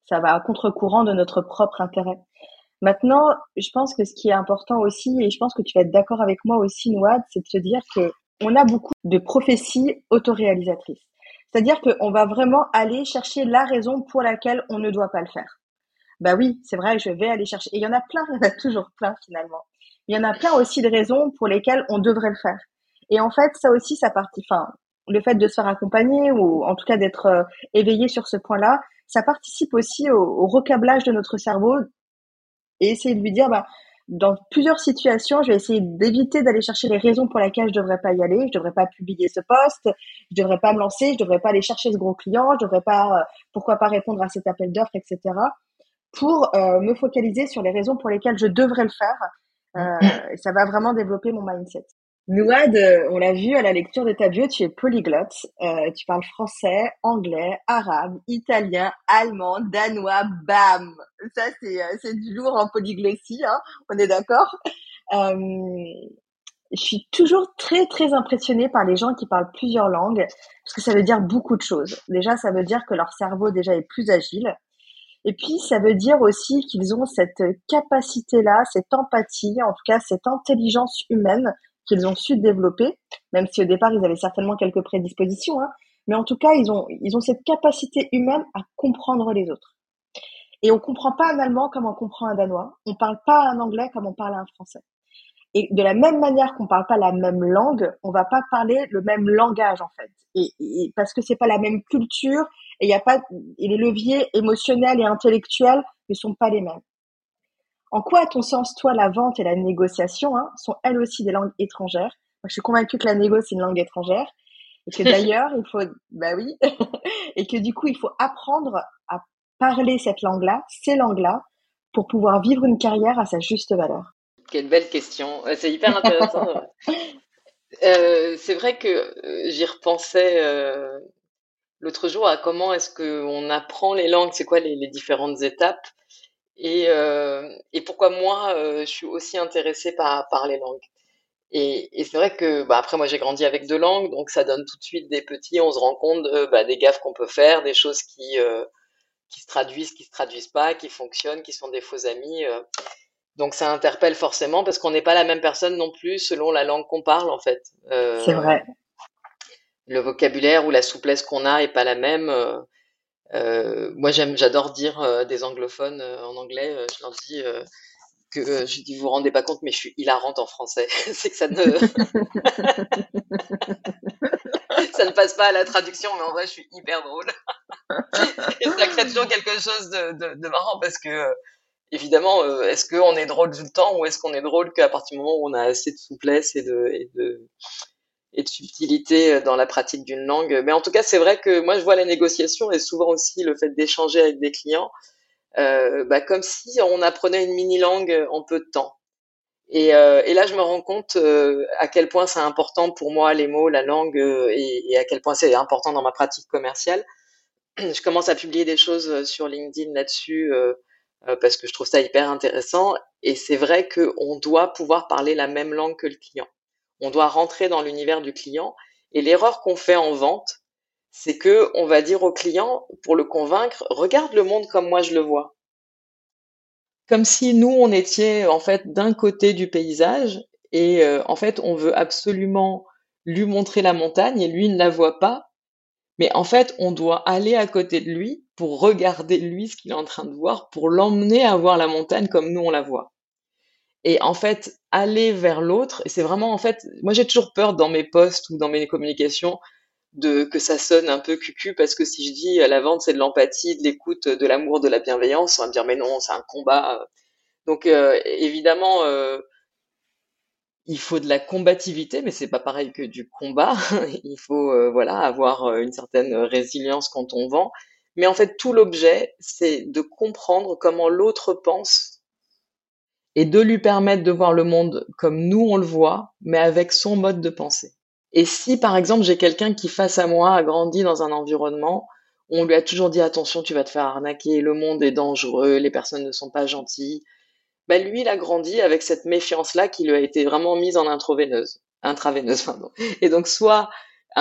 ça va à contre-courant de notre propre intérêt. Maintenant, je pense que ce qui est important aussi, et je pense que tu vas être d'accord avec moi aussi, Nouad, c'est de se dire que on a beaucoup de prophéties autoréalisatrices. C'est-à-dire qu'on va vraiment aller chercher la raison pour laquelle on ne doit pas le faire. Bah oui, c'est vrai, je vais aller chercher. Et il y en a plein, il y en a toujours plein finalement. Il y en a plein aussi de raisons pour lesquelles on devrait le faire. Et en fait, ça aussi, ça partit, enfin, le fait de se faire accompagner ou en tout cas d'être euh, éveillé sur ce point-là, ça participe aussi au, recablage de notre cerveau et essayer de lui dire, bah, dans plusieurs situations, je vais essayer d'éviter d'aller chercher les raisons pour lesquelles je devrais pas y aller. Je devrais pas publier ce poste, je devrais pas me lancer, je devrais pas aller chercher ce gros client, je devrais pas, euh, pourquoi pas répondre à cet appel d'offres, etc. Pour euh, me focaliser sur les raisons pour lesquelles je devrais le faire. Euh, ça va vraiment développer mon mindset. Nouad, euh, on l'a vu à la lecture de ta bio, tu es polyglotte. Euh, tu parles français, anglais, arabe, italien, allemand, danois, bam. Ça, c'est, euh, c'est du lourd en polyglossie, hein, on est d'accord. Euh, je suis toujours très, très impressionnée par les gens qui parlent plusieurs langues, parce que ça veut dire beaucoup de choses. Déjà, ça veut dire que leur cerveau déjà est plus agile. Et puis, ça veut dire aussi qu'ils ont cette capacité-là, cette empathie, en tout cas cette intelligence humaine qu'ils ont su développer, même si au départ ils avaient certainement quelques prédispositions, hein, mais en tout cas ils ont ils ont cette capacité humaine à comprendre les autres. Et on comprend pas un allemand comme on comprend un danois, on parle pas un anglais comme on parle un français. Et de la même manière qu'on parle pas la même langue, on va pas parler le même langage en fait. Et, et parce que c'est pas la même culture et y a pas et les leviers émotionnels et intellectuels ne sont pas les mêmes. En quoi, à ton sens, toi, la vente et la négociation hein, sont elles aussi des langues étrangères? Moi, Je suis convaincue que la négo, c'est une langue étrangère. Et que d'ailleurs, il faut, bah oui, et que du coup, il faut apprendre à parler cette langue-là, ces langues-là, pour pouvoir vivre une carrière à sa juste valeur. Quelle belle question. C'est hyper intéressant. euh, c'est vrai que euh, j'y repensais euh, l'autre jour à comment est-ce qu'on apprend les langues, c'est quoi les, les différentes étapes. Et, euh, et pourquoi moi, euh, je suis aussi intéressée par, par les langues. Et, et c'est vrai que, bah, après, moi, j'ai grandi avec deux langues, donc ça donne tout de suite des petits, on se rend compte bah, des gaffes qu'on peut faire, des choses qui, euh, qui se traduisent, qui se traduisent pas, qui fonctionnent, qui sont des faux amis. Euh. Donc ça interpelle forcément parce qu'on n'est pas la même personne non plus selon la langue qu'on parle, en fait. Euh, c'est vrai. Le vocabulaire ou la souplesse qu'on a est pas la même. Euh, euh, moi, j'aime, j'adore dire des anglophones en anglais. je leur dis que je dis vous vous rendez pas compte, mais je suis hilarante en français. c'est que ça ne ça ne passe pas à la traduction, mais en vrai, je suis hyper drôle. Et ça crée toujours quelque chose de, de, de marrant parce que évidemment, est-ce qu'on est drôle tout le temps ou est-ce qu'on est drôle qu'à partir du moment où on a assez de souplesse et de, et de, et de subtilité euh, dans la pratique d'une langue? Mais en tout cas, c'est vrai que moi, je vois la négociation et souvent aussi le fait d'échanger avec des clients euh, bah, comme si on apprenait une mini-langue en peu de temps. Et, euh, et là, je me rends compte euh, à quel point c'est important pour moi les mots, la langue, euh, et, à quel point c'est important dans ma pratique commerciale. Je commence à publier des choses sur LinkedIn là-dessus parce que je trouve ça hyper intéressant. Et c'est vrai qu'on doit pouvoir parler la même langue que le client on doit rentrer dans l'univers du client. Et l'erreur qu'on fait en vente, c'est que on va dire au client, pour le convaincre, regarde le monde comme moi je le vois. Comme si nous, on était en fait d'un côté du paysage et euh, en fait, on veut absolument lui montrer la montagne et lui ne la voit pas. Mais en fait, on doit aller à côté de lui pour regarder lui ce qu'il est en train de voir, pour l'emmener à voir la montagne comme nous on la voit et en fait aller vers l'autre c'est vraiment en fait moi j'ai toujours peur dans mes posts ou dans mes communications de que ça sonne un peu cucu parce que si je dis la vente c'est de l'empathie de l'écoute de l'amour de la bienveillance on va me dire mais non c'est un combat donc euh, évidemment euh, il faut de la combativité, mais c'est pas pareil que du combat. il faut euh, voilà avoir une certaine résilience quand on vend. Mais en fait, tout l'objet, c'est de comprendre comment l'autre pense et de lui permettre de voir le monde comme nous on le voit, mais avec son mode de pensée. Et si par exemple j'ai quelqu'un qui face à moi a grandi dans un environnement où on lui a toujours dit attention, tu vas te faire arnaquer, le monde est dangereux, les personnes ne sont pas gentilles, bah, lui, il a grandi avec cette méfiance-là qui lui a été vraiment mise en intraveineuse. intraveineuse pardon. Et donc, soit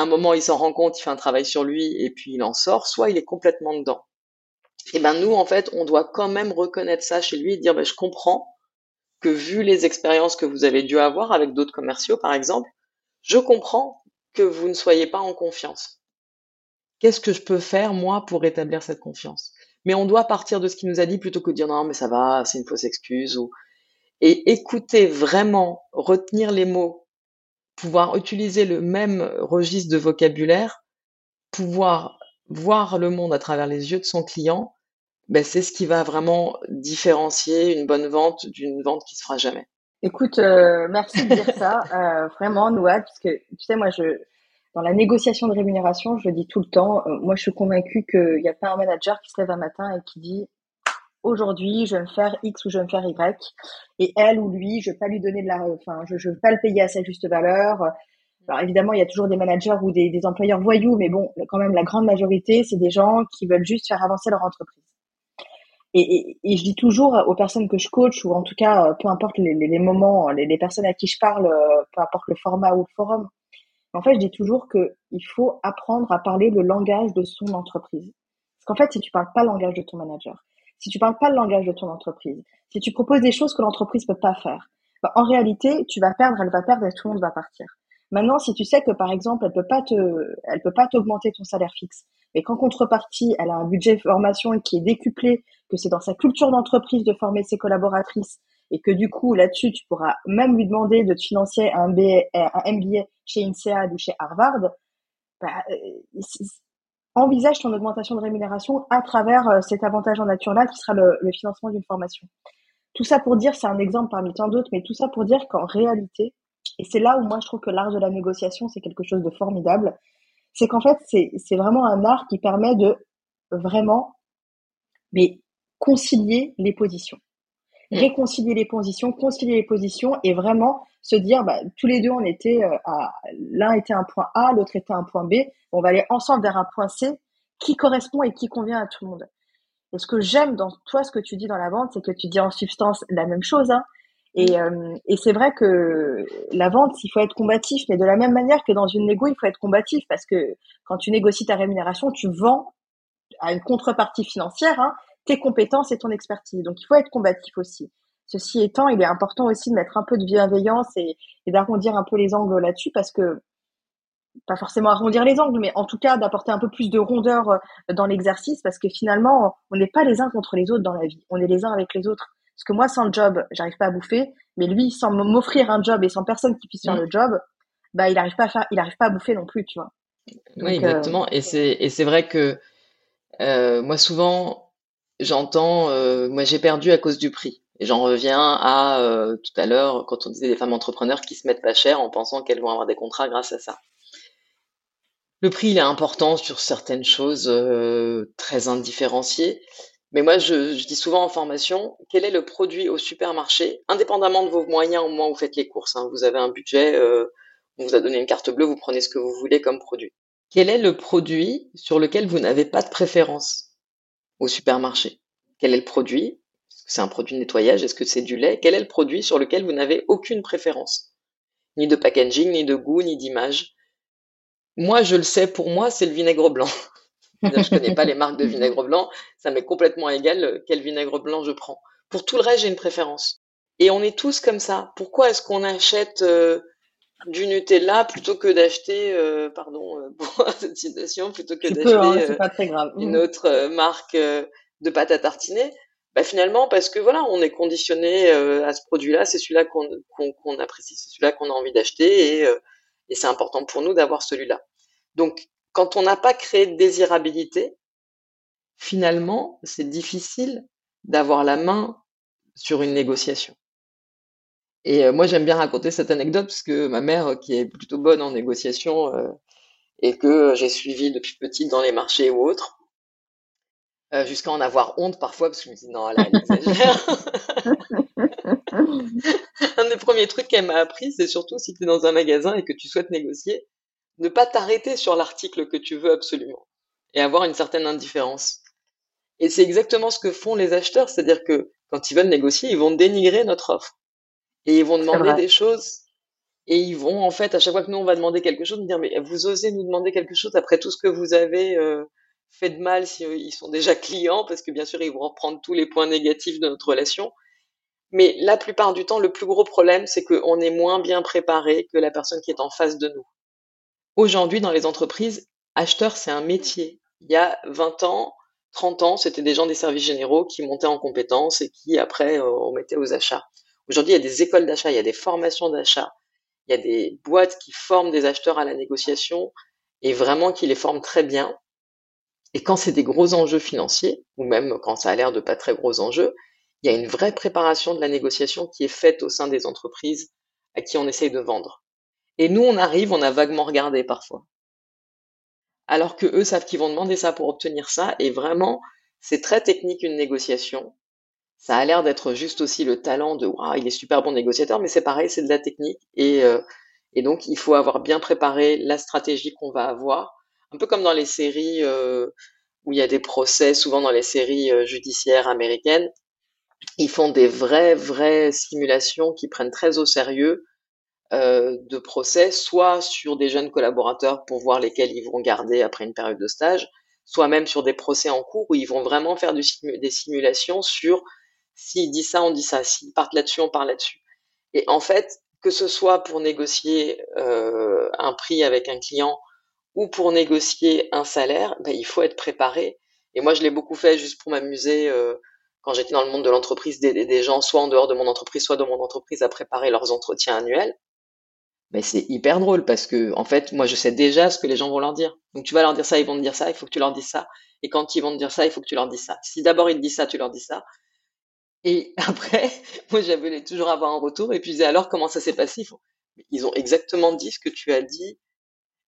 un moment, il s'en rend compte, il fait un travail sur lui et puis il en sort, soit il est complètement dedans. Et ben nous, en fait, on doit quand même reconnaître ça chez lui et dire, ben, je comprends que vu les expériences que vous avez dû avoir avec d'autres commerciaux, par exemple, je comprends que vous ne soyez pas en confiance. Qu'est-ce que je peux faire, moi, pour rétablir cette confiance? Mais on doit partir de ce qu'il nous a dit plutôt que de dire non, mais ça va, c'est une fausse excuse. Ou... Et écouter vraiment, retenir les mots, pouvoir utiliser le même registre de vocabulaire, pouvoir voir le monde à travers les yeux de son client, ben c'est ce qui va vraiment différencier une bonne vente d'une vente qui se fera jamais. Écoute, euh, merci de dire ça, euh, vraiment, Nouad, parce que tu sais, moi, je, dans la négociation de rémunération, je le dis tout le temps, euh, moi je suis convaincue qu'il n'y a pas un manager qui se lève un matin et qui dit aujourd'hui je vais me faire X ou je vais me faire Y et elle ou lui je vais pas lui donner de la enfin je ne vais pas le payer à sa juste valeur. Alors évidemment il y a toujours des managers ou des, des employeurs voyous mais bon quand même la grande majorité c'est des gens qui veulent juste faire avancer leur entreprise. Et, et, et, je dis toujours aux personnes que je coach, ou en tout cas, peu importe les, les, les moments, les, les, personnes à qui je parle, peu importe le format ou le forum, en fait, je dis toujours qu'il faut apprendre à parler le langage de son entreprise. Parce qu'en fait, si tu parles pas le langage de ton manager, si tu parles pas le langage de ton entreprise, si tu proposes des choses que l'entreprise peut pas faire, bah, en réalité, tu vas perdre, elle va perdre et tout le monde va partir. Maintenant, si tu sais que par exemple, elle peut pas te, elle peut pas t'augmenter ton salaire fixe, mais qu'en contrepartie, elle a un budget formation qui est décuplé, que c'est dans sa culture d'entreprise de former ses collaboratrices, et que du coup là-dessus tu pourras même lui demander de te financer un, MBA, chez INSEAD ou chez Harvard, bah, euh, envisage ton augmentation de rémunération à travers euh, cet avantage en nature là qui sera le, financement d'une formation. Tout ça pour dire, c'est un exemple parmi tant d'autres, mais tout ça pour dire qu'en réalité, et c'est là où moi je trouve que l'art de la négociation c'est quelque chose de formidable, c'est qu'en fait c'est vraiment un art qui permet de vraiment mais concilier les positions. Mm. réconcilier les positions, concilier les positions et vraiment se dire, bah, tous les deux, on était euh, à, l'un était un point A, l'autre était un point B, on va aller ensemble vers un point C qui correspond et qui convient à tout le monde. Et ce que j'aime dans toi, ce que tu dis dans la vente, c'est que tu dis en substance la même chose. Hein. Et, mm. euh, et c'est vrai que la vente, il faut être combatif, mais de la même manière que dans une négo, il faut être combatif parce que quand tu négocies ta rémunération, tu vends à une contrepartie financière, hein, tes compétences et ton expertise. Donc, il faut être combatif aussi. Ceci étant, il est important aussi de mettre un peu de bienveillance et, d'arrondir un peu les angles là-dessus parce que, pas forcément arrondir les angles, mais en tout cas d'apporter un peu plus de rondeur euh, dans l'exercice parce que finalement, on n'est pas les uns contre les autres dans la vie. On est les uns avec les autres. Parce que moi, sans le job, j'arrive pas à bouffer, mais lui, sans m'offrir un job et sans personne qui puisse faire mmh. le job, bah, il arrive pas à faire, il arrive pas à bouffer non plus, tu vois. oui, exactement. Et c'est, et c'est vrai que, euh, moi, souvent, j'entends euh, moi j'ai perdu à cause du prix. Et j'en reviens à euh, tout à l'heure quand on disait des femmes entrepreneurs qui se mettent pas cher en pensant qu'elles vont avoir des contrats grâce à ça. Le prix il est important sur certaines choses euh, très indifférenciées. Mais moi je, dis souvent en formation quel est le produit au supermarché, indépendamment de vos moyens au moment où vous faites les courses. Hein. Vous avez un budget, on vous a donné une carte bleue, vous prenez ce que vous voulez comme produit. Quel est le produit sur lequel vous n'avez pas de préférence? Au supermarché Quel est le produit? C'est un produit de nettoyage? Est-ce que c'est du lait? Quel est le produit sur lequel vous n'avez aucune préférence? Ni de packaging, ni de goût, ni d'image. Moi, je le sais, pour moi, c'est le vinaigre blanc. je connais pas les marques de vinaigre blanc, ça m'est complètement égal quel vinaigre blanc je prends. Pour tout le reste, j'ai une préférence. Et on est tous comme ça. Pourquoi est-ce qu'on achète euh, du Nutella plutôt que d'acheter, euh, pardon euh, pour cette citation, plutôt que d'acheter hein, euh, une autre marque de pâte à tartiner, bah finalement parce que voilà, on est conditionné à ce produit-là, c'est celui-là qu'on apprécie, c'est celui-là qu'on a envie d'acheter et, et c'est important pour nous d'avoir celui-là. Donc quand on n'a pas créé de désirabilité, finalement c'est difficile d'avoir la main sur une négociation. Et moi, j'aime bien raconter cette anecdote parce que ma mère, qui est plutôt bonne en négociation et que j'ai suivi depuis petite dans les marchés ou autres, jusqu'à en avoir honte parfois parce que je me dis non, là, elle exagère. un des premiers trucs qu'elle m'a appris, c'est surtout si tu es dans un magasin et que tu souhaites négocier, ne pas t'arrêter sur l'article que tu veux absolument et avoir une certaine indifférence. Et c'est exactement ce que font les acheteurs, c'est-à-dire que quand ils veulent négocier, ils vont dénigrer notre offre et ils vont demander des choses et ils vont en fait à chaque fois que nous on va demander quelque chose, nous dire mais vous osez nous demander quelque chose après tout ce que vous avez euh, fait de mal si euh, ils sont déjà clients parce que bien sûr ils vont reprendre tous les points négatifs de notre relation mais la plupart du temps, le plus gros problème, c'est qu'on est moins bien préparé que la personne qui est en face de nous. Aujourd'hui, dans les entreprises, acheteur, c'est un métier. Il y a 20 ans, 30 ans, c'était des gens des services généraux qui montaient en compétences et qui, après, euh, on mettait aux achats. Aujourd'hui, il y a des écoles d'achat, il y a des formations d'achat, il y a des boîtes qui forment des acheteurs à la négociation et vraiment qui les forment très bien. Et quand c'est des gros enjeux financiers, ou même quand ça a l'air de pas très gros enjeux, il y a une vraie préparation de la négociation qui est faite au sein des entreprises à qui on essaye de vendre. Et nous, on arrive, on a vaguement regardé parfois. Alors que eux savent qu'ils vont demander ça pour obtenir ça, et vraiment, c'est très technique une négociation. Ça a l'air d'être juste aussi le talent de waouh, il est super bon négociateur, mais c'est pareil, c'est de la technique. Et, euh, et donc, il faut avoir bien préparé la stratégie qu'on va avoir. Un peu comme dans les séries euh, où il y a des procès, souvent dans les séries euh, judiciaires américaines, ils font des vraies, vraies simulations qui prennent très au sérieux de procès, soit sur des jeunes collaborateurs pour voir lesquels ils vont garder après une période de stage, soit même sur des procès en cours où ils vont vraiment faire des simulations sur s'il dit ça, on dit ça, s'ils partent là-dessus, on part là-dessus. Et en fait, que ce soit pour négocier euh, un prix avec un client ou pour négocier un salaire, ben, il faut être préparé. Et moi, je l'ai beaucoup fait juste pour m'amuser. Euh, quand j'étais dans le monde de l'entreprise, des, des, gens, soit en dehors de mon entreprise, soit de mon entreprise, à préparer leurs entretiens annuels. Mais c'est hyper drôle parce que, en fait, moi, je sais déjà ce que les gens vont leur dire. Donc, tu vas leur dire ça, ils vont te dire ça, il faut que tu leur dises ça. Et quand ils vont te dire ça, il faut que tu leur dises ça. Si d'abord ils te disent ça, tu leur dis ça. Et après, moi, j'avais toujours avoir un retour. Et puis, je disais, alors, comment ça s'est passé? Ils ont exactement dit ce que tu as dit.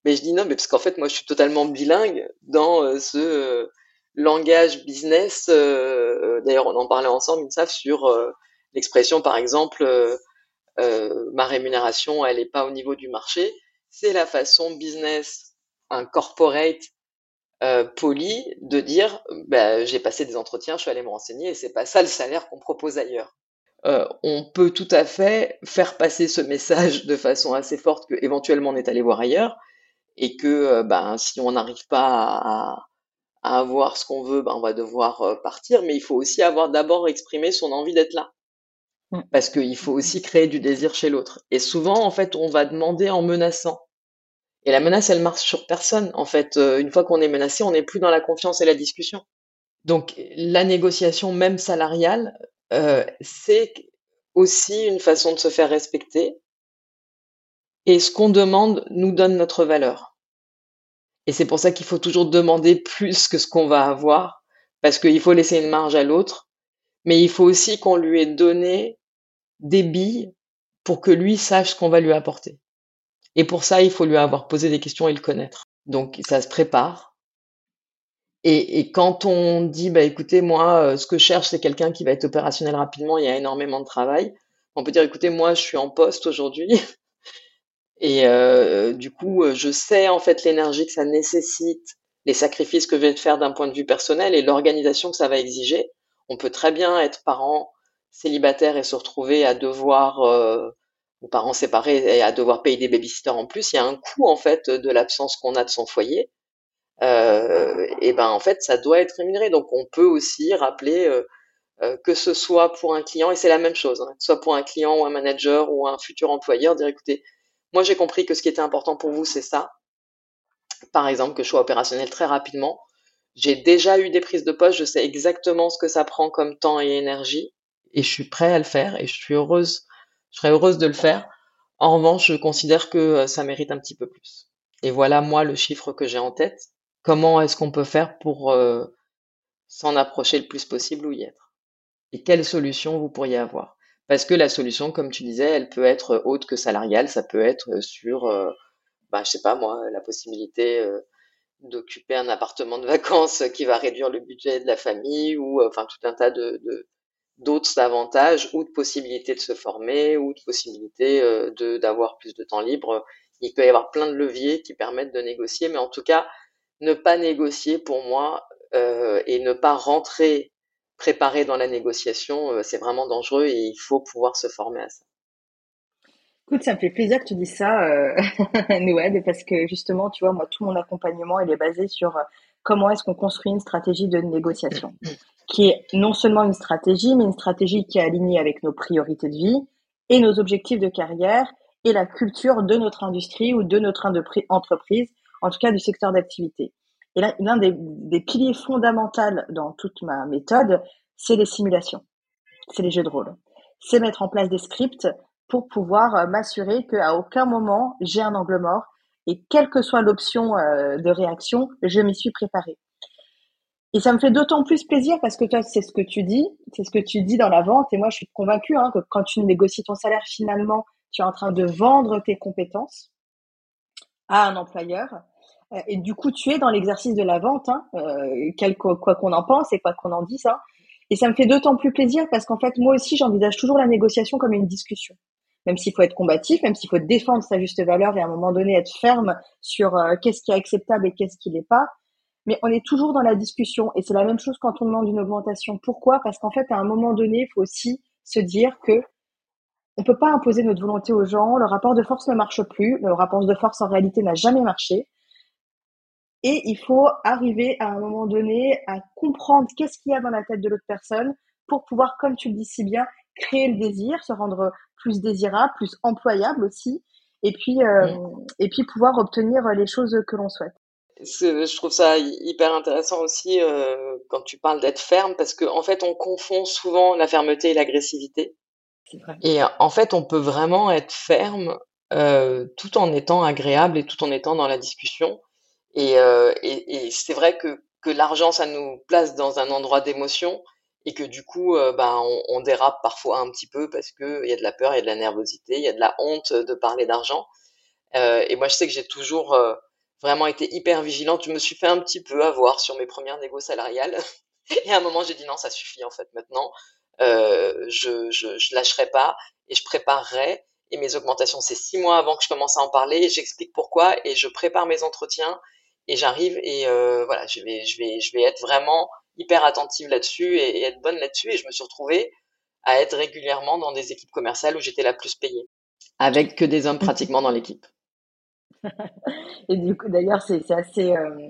Mais je dis non, mais parce qu'en fait, moi, je suis totalement bilingue dans euh, ce, euh, langage business, euh, d'ailleurs on en parlait ensemble, ils savent, sur l'expression par exemple ma rémunération elle n'est pas au niveau du marché, c'est la façon business, un corporate poli de dire bah, j'ai passé des entretiens, je suis allé me renseigner et c'est pas ça le salaire qu'on propose ailleurs. on peut tout à fait faire passer ce message de façon assez forte que éventuellement on est allé voir ailleurs et que ben, si on n'arrive pas à, à avoir ce qu'on veut, ben, on va devoir euh, partir, mais il faut aussi avoir d'abord exprimé son envie d'être là. Mm. Parce qu'il faut aussi créer du désir chez l'autre. Et souvent, en fait, on va demander en menaçant. Et la menace, elle marche sur personne. En fait, euh, une fois qu'on est menacé, on n'est plus dans la confiance et la discussion. Donc, la négociation, même salariale, euh, c'est aussi une façon de se faire respecter. Et ce qu'on demande nous donne notre valeur. Et c'est pour ça qu'il faut toujours demander plus que ce qu'on va avoir, parce qu'il faut laisser une marge à l'autre, mais il faut aussi qu'on lui ait donné des billes pour que lui sache ce qu'on va lui apporter. Et pour ça, il faut lui avoir posé des questions et le connaître. Donc ça se prépare. Et, quand on dit, bah écoutez, moi, euh, ce que je cherche, c'est quelqu'un qui va être opérationnel rapidement, il y a énormément de travail. On peut dire, écoutez, moi, je suis en poste aujourd'hui, Et euh, du coup, euh, je sais en fait l'énergie que ça nécessite, les sacrifices que je vais faire d'un point de vue personnel et l'organisation que ça va exiger. On peut très bien être parent célibataire et se retrouver à devoir, ou parents séparés et à devoir payer des babysitters en plus. Il y a un coût en fait de l'absence qu'on a de son foyer. Euh, et ben en fait, ça doit être rémunéré. Donc on peut aussi rappeler euh, euh, que ce soit pour un client, et c'est la même chose, hein, que ce soit pour un client ou un manager ou un futur employeur, dire écoutez, moi, j'ai compris que ce qui était important pour vous, c'est ça. Par exemple, que je sois opérationnel très rapidement. J'ai déjà eu des prises de poste, je sais exactement ce que ça prend comme temps et énergie, et je suis prêt à le faire, et je suis heureuse, je serais heureuse de le faire. En revanche, je considère que euh, ça mérite un petit peu plus. Et voilà, moi, le chiffre que j'ai en tête. Comment est-ce qu'on peut faire pour euh, s'en approcher le plus possible ou y être? Et quelles solutions vous pourriez avoir? Parce que la solution, comme tu disais, elle peut être autre que salariale, ça peut être sur, euh, bah, je sais pas moi, la possibilité euh, d'occuper un appartement de vacances qui va réduire le budget de la famille ou euh, enfin tout un tas de d'autres avantages ou de possibilités de se former ou de possibilités euh, de d'avoir plus de temps libre. Il peut y avoir plein de leviers qui permettent de négocier, mais en tout cas, ne pas négocier pour moi euh, et ne pas rentrer préparé dans la négociation, euh, c'est vraiment dangereux et il faut pouvoir se former à ça. Écoute, ça me fait plaisir que tu dises ça, euh, Nouad, parce que justement, tu vois, moi, tout mon accompagnement, il est basé sur comment est-ce qu'on construit une stratégie de négociation qui est non seulement une stratégie, mais une stratégie qui est alignée avec nos priorités de vie et nos objectifs de carrière et la culture de notre industrie ou de notre entreprise, en tout cas du secteur d'activité. Et l'un des, des, piliers fondamentaux dans toute ma méthode, c'est les simulations, c'est les jeux de rôle. C'est mettre en place des scripts pour pouvoir euh, m'assurer qu'à aucun moment j'ai un angle mort et quelle que soit l'option euh, de réaction, je m'y suis préparée. Et ça me fait d'autant plus plaisir parce que toi, c'est ce que tu dis, c'est ce que tu dis dans la vente. Et moi, je suis convaincue hein, que quand tu négocies ton salaire, finalement, tu es en train de vendre tes compétences à un employeur. Euh, et du coup, tu es dans l'exercice de la vente, hein, euh, quoi qu'on en pense et quoi qu'on en dise. Hein. Et ça me fait d'autant plus plaisir parce qu'en fait, moi aussi, j'envisage toujours la négociation comme une discussion. Même s'il faut être combatif, même s'il faut défendre sa juste valeur et à un moment donné être ferme sur euh, qu'est-ce qui est acceptable et qu'est-ce qui n'est pas mais on est toujours dans la discussion. Et c'est la même chose quand on demande une augmentation. Pourquoi? Parce qu'en fait, à un moment donné, il faut aussi se dire que on peut pas imposer notre volonté aux gens. Le rapport de force ne marche plus. Le rapport de force, en réalité, n'a jamais marché. Et il faut arriver à un moment donné à comprendre qu'est-ce qu'il y a dans la tête de l'autre personne pour pouvoir, comme tu le dis si bien, créer le désir, se rendre plus désirable, plus employable aussi, et puis, euh, et puis pouvoir obtenir les choses que l'on souhaite je trouve ça hyper intéressant aussi euh, quand tu parles d'être ferme parce qu'en en fait on confond souvent la fermeté et l'agressivité. Et en fait on peut vraiment être ferme euh, tout en étant agréable et tout en étant dans la discussion. Et, euh, et, et c'est vrai que, que l'argent ça nous place dans un endroit d'émotion et que du coup euh, ben on, on, dérape parfois un petit peu parce que il y a de la peur, il y a de la nervosité, il y a de la honte de parler d'argent. Euh, et moi je sais que j'ai toujours vraiment été hyper vigilante. Je me suis fait un petit peu avoir sur mes premières négos salariales. Et à un moment, j'ai dit non, ça suffit en fait maintenant. Euh, je, je, lâcherai pas et je préparerai. Et mes augmentations, c'est six mois avant que je commence à en parler. J'explique pourquoi et je prépare mes entretiens et j'arrive et euh, voilà, je vais, je vais, je vais être vraiment hyper attentive là-dessus et, être bonne là-dessus. Et je me suis retrouvée à être régulièrement dans des équipes commerciales où j'étais la plus payée, avec que des hommes pratiquement dans l'équipe. et du coup, d'ailleurs, c'est assez. Euh,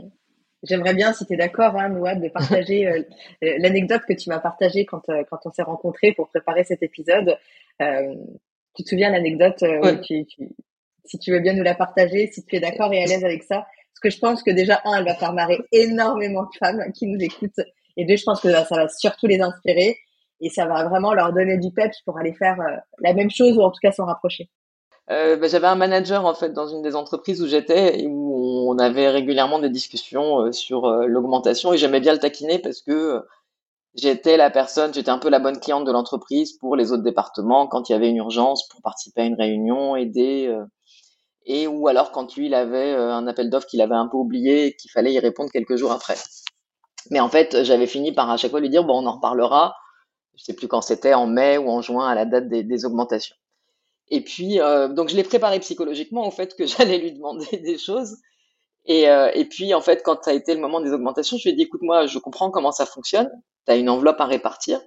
j'aimerais bien, si tu es d'accord, hein, Nouad, de partager euh, euh, l'anecdote que tu m'as partagée quand, quand on s'est rencontrés pour préparer cet épisode. tu te souviens l'anecdote Si tu veux bien nous la partager, si tu es d'accord et à l'aise avec ça? Parce que je pense que déjà, un, elle va faire marrer énormément de femmes qui nous écoutent. Et deux, je pense que ça va surtout les inspirer. Et ça va vraiment leur donner du peps pour aller faire la même chose ou en tout cas s'en rapprocher. Euh, bah, j'avais un manager en fait dans une des entreprises où j'étais et où on avait régulièrement des discussions euh, sur euh, l'augmentation et j'aimais bien le taquiner parce que j'étais la personne, j'étais un peu la bonne cliente de l'entreprise pour les autres départements quand il y avait une urgence pour participer à une réunion, aider et ou alors quand lui il avait un appel d'offres qu'il avait un peu oublié et qu'il fallait y répondre quelques jours après. Mais en fait, j'avais fini par à chaque fois lui dire bon on en reparlera. Je sais plus quand c'était en mai ou en juin à la date des, des augmentations. Et puis, euh, donc je l'ai préparé psychologiquement au fait que j'allais lui demander des choses. Et, euh, et puis, en fait, quand ça a été le moment des augmentations, je lui ai dit, écoute, moi, je comprends comment ça fonctionne. Tu as une enveloppe à répartir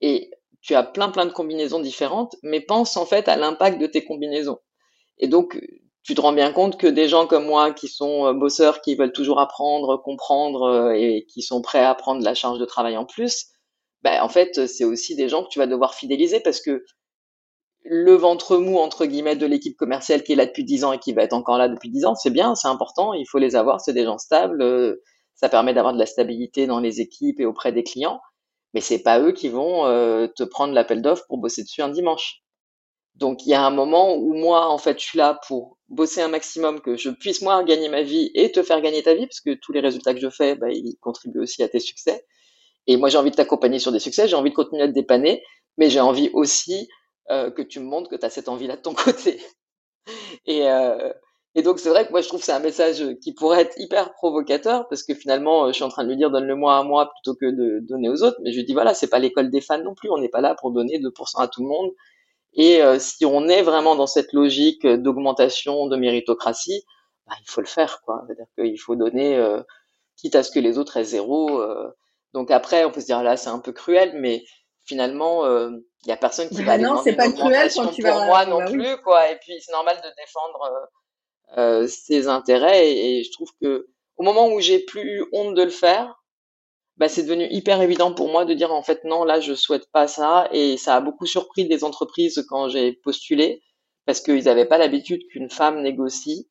et tu as plein, plein de combinaisons différentes, mais pense en fait à l'impact de tes combinaisons. Et donc, tu te rends bien compte que des gens comme moi, qui sont euh, bosseurs, qui veulent toujours apprendre, comprendre euh, et qui sont prêts à prendre la charge de travail en plus, ben, en fait, c'est aussi des gens que tu vas devoir fidéliser parce que le ventre mou entre guillemets de l'équipe commerciale qui est là depuis 10 ans et qui va être encore là depuis 10 ans, c'est bien, c'est important, il faut les avoir, c'est des gens stables, euh, ça permet d'avoir de la stabilité dans les équipes et auprès des clients, mais c'est pas eux qui vont euh, te prendre l'appel d'offres pour bosser dessus un dimanche. Donc il y a un moment où moi en fait je suis là pour bosser un maximum que je puisse moi gagner ma vie et te faire gagner ta vie parce que tous les résultats que je fais, bah, ils contribuent aussi à tes succès. Et moi j'ai envie de t'accompagner sur des succès, j'ai envie de continuer à te dépanner, mais j'ai envie aussi que tu me montres que tu as cette envie-là de ton côté. Et, et donc, c'est vrai que moi, je trouve que c'est un message qui pourrait être hyper provocateur parce que finalement, je suis en train de lui dire donne-le-moi à moi plutôt que de donner aux autres. Mais je lui dis voilà, c'est pas l'école des fans non plus. On n'est pas là pour donner 2% à tout le monde. Et euh, si on est vraiment dans cette logique d'augmentation de méritocratie, bah, il faut le faire, quoi. C'est-à-dire qu'il faut donner, euh, quitte à ce que les autres aient zéro. Euh. donc après, on peut se dire là, c'est un peu cruel, mais finalement, il y a personne qui bah va non, c'est pas cruel quand tu pour vas moi non bah plus, quoi. Et puis c'est normal de défendre euh, ses intérêts. Et, je trouve que au moment où j'ai plus eu honte de le faire, bah, c'est devenu hyper évident pour moi de dire en fait non, là je souhaite pas ça. Et ça a beaucoup surpris des entreprises quand j'ai postulé parce qu'ils n'avaient pas l'habitude qu'une femme négocie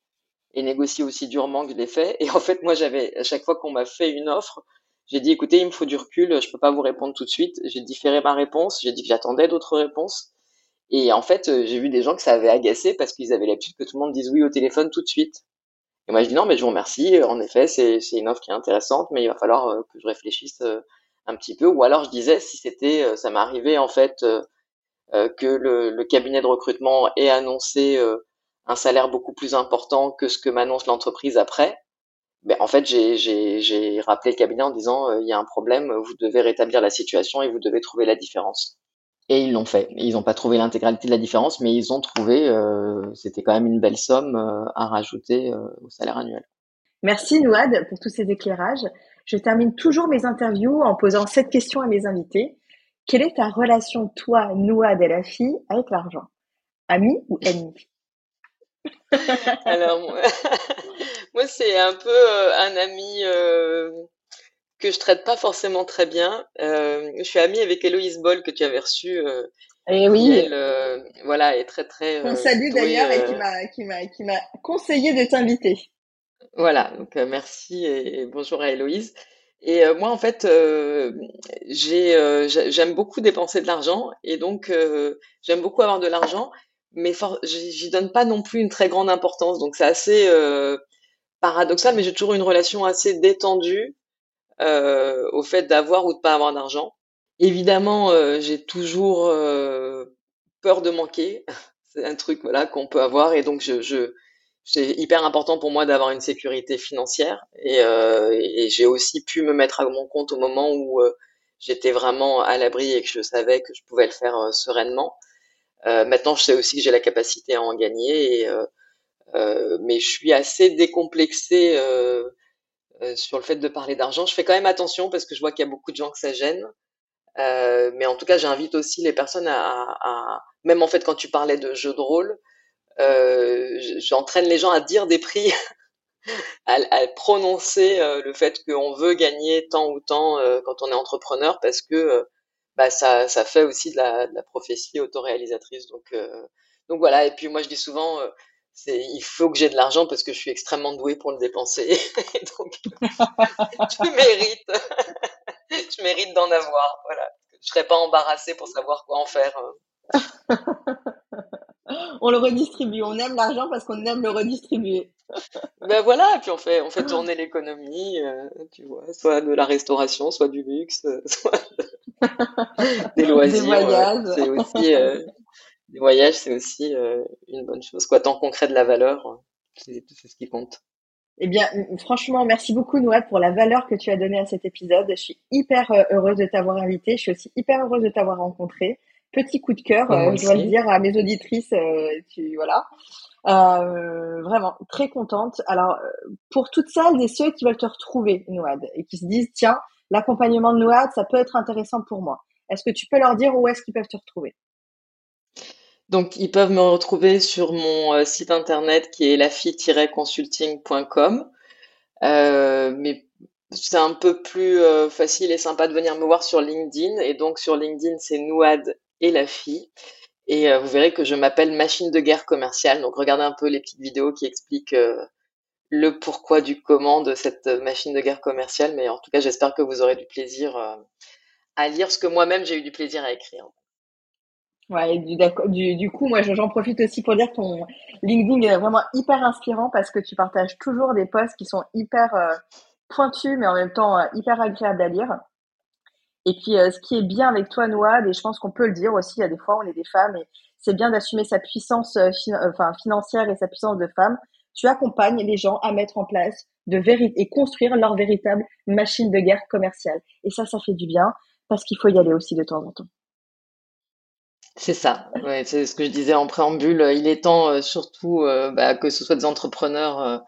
et négocie aussi durement que je l'ai fait. Et en fait, moi, j'avais à chaque fois qu'on m'a fait une offre, j'ai dit écoutez, il me faut du recul, je peux pas vous répondre tout de suite. J'ai différé ma réponse, j'ai dit que j'attendais d'autres réponses. Et en fait, euh, j'ai vu des gens que ça avait agacé parce qu'ils avaient l'habitude que tout le monde dise oui au téléphone tout de suite. Et moi, je dis non, mais je vous remercie. En effet, c'est une offre qui est intéressante, mais il va falloir euh, que je réfléchisse euh, un petit peu. Ou alors, je disais, si c'était, ça m'arrivait en fait que le, le, cabinet de recrutement ait annoncé un salaire beaucoup plus important que ce que m'annonce l'entreprise après. Ben, en fait, j'ai rappelé le cabinet en disant, il y a un problème, vous devez rétablir la situation et vous devez trouver la différence. Et ils l'ont fait. Ils n'ont pas trouvé l'intégralité de la différence, mais ils ont trouvé, euh, c'était quand même une belle somme euh, à rajouter euh, au salaire annuel. Merci Nouad pour tous ces éclairages. Je termine toujours mes interviews en posant cette question à mes invités. Quelle est ta relation, toi, Nouad et la fille, avec l'argent? Ami ou ennemi Alors, moi, c'est un peu un ami que je traite pas forcément très bien. Euh, je suis amie avec Héloïse Boll que tu avais reçue. Euh, et eh oui. Elle, euh, voilà, est très très. On salue d'ailleurs et qui m'a qui m'a qui m'a conseillé de t'inviter. Voilà, donc merci et, bonjour à Héloïse. Et moi, en fait, j'ai j'aime beaucoup dépenser de l'argent et donc j'aime beaucoup avoir de l'argent, mais j'y donne pas non plus une très grande importance. Donc c'est assez paradoxal, mais j'ai toujours une relation assez détendue euh, au fait d'avoir ou de pas avoir d'argent. Évidemment, euh, j'ai toujours euh, peur de manquer. C'est un truc voilà qu'on peut avoir et donc je, je c'est hyper important pour moi d'avoir une sécurité financière et, euh, et j'ai aussi pu me mettre à mon compte au moment où j'étais vraiment à l'abri et que je savais que je pouvais le faire sereinement. Euh, maintenant, je sais aussi que j'ai la capacité à en gagner, et, euh, mais je suis assez décomplexée euh, sur le fait de parler d'argent. Je fais quand même attention parce que je vois qu'il y a beaucoup de gens que ça gêne. Euh, mais en tout cas, j'invite aussi les personnes à, même en fait quand tu parlais de jeux de rôle, euh, j'entraîne les gens à dire des prix, à, prononcer euh, le fait qu'on veut gagner tant ou tant euh, quand on est entrepreneur parce que bah, ça, ça fait aussi de la, de la prophétie autoréalisatrice. Donc, donc voilà. Et puis moi, je dis souvent, il faut que j'ai de l'argent parce que je suis extrêmement doué pour le dépenser. donc, je mérite, je mérite d'en avoir. Voilà. Je serais pas embarrassée pour savoir quoi en faire. on le redistribue. On aime l'argent parce qu'on aime le redistribuer. ben voilà, et puis on fait, on fait tourner l'économie, euh, tu vois, soit de la restauration, soit du luxe, soit des loisirs. Des voyages. C'est aussi, euh, les voyages, c'est aussi euh, une bonne chose. Quoi, tant qu'on crée de la valeur, c'est ce qui compte. Eh bien, franchement, merci beaucoup, Nouad, pour la valeur que tu as donnée à cet épisode. Je suis hyper euh, heureuse de t'avoir invité. Je suis aussi hyper heureuse de t'avoir rencontré. Petit coup de cœur, euh, je dois le dire à mes auditrices. tu voilà, vraiment très contente. Alors, pour toutes celles et ceux qui veulent te retrouver, Nouad, et qui se disent tiens, l'accompagnement de Nouad, ça peut être intéressant pour moi. Est-ce que tu peux leur dire où est-ce qu'ils peuvent te retrouver? Donc, ils peuvent me retrouver sur mon euh, site internet qui est lafi-consulting.com. Euh, mais c'est un peu plus euh, facile et sympa de venir me voir sur LinkedIn. Et donc, sur LinkedIn, c'est Nouad et la fille. Et vous verrez que je m'appelle Machine de guerre commerciale. Donc, regardez un peu les petites vidéos qui expliquent le pourquoi du comment de cette machine de guerre commerciale. Mais en tout cas, j'espère que vous aurez du plaisir à lire ce que moi-même j'ai eu du plaisir à écrire. Ouais, du, du, du coup, moi, j'en profite aussi pour dire que ton LinkedIn est vraiment hyper inspirant parce que tu partages toujours des posts qui sont hyper euh, pointus, mais en même temps euh, hyper agréables à lire. Et puis, euh, ce qui est bien avec toi, Noad, et je pense qu'on peut le dire aussi, il y a des fois, on est des femmes, et c'est bien d'assumer sa puissance enfin, financière et sa puissance de femme. Tu accompagnes les gens à mettre en place de et construire leur véritable machine de guerre commerciale. Et ça, ça fait du bien parce qu'il faut y aller aussi de temps en temps. C'est ça, ouais, c'est ce que je disais en préambule. Il est temps euh, surtout bah, que ce soit des entrepreneurs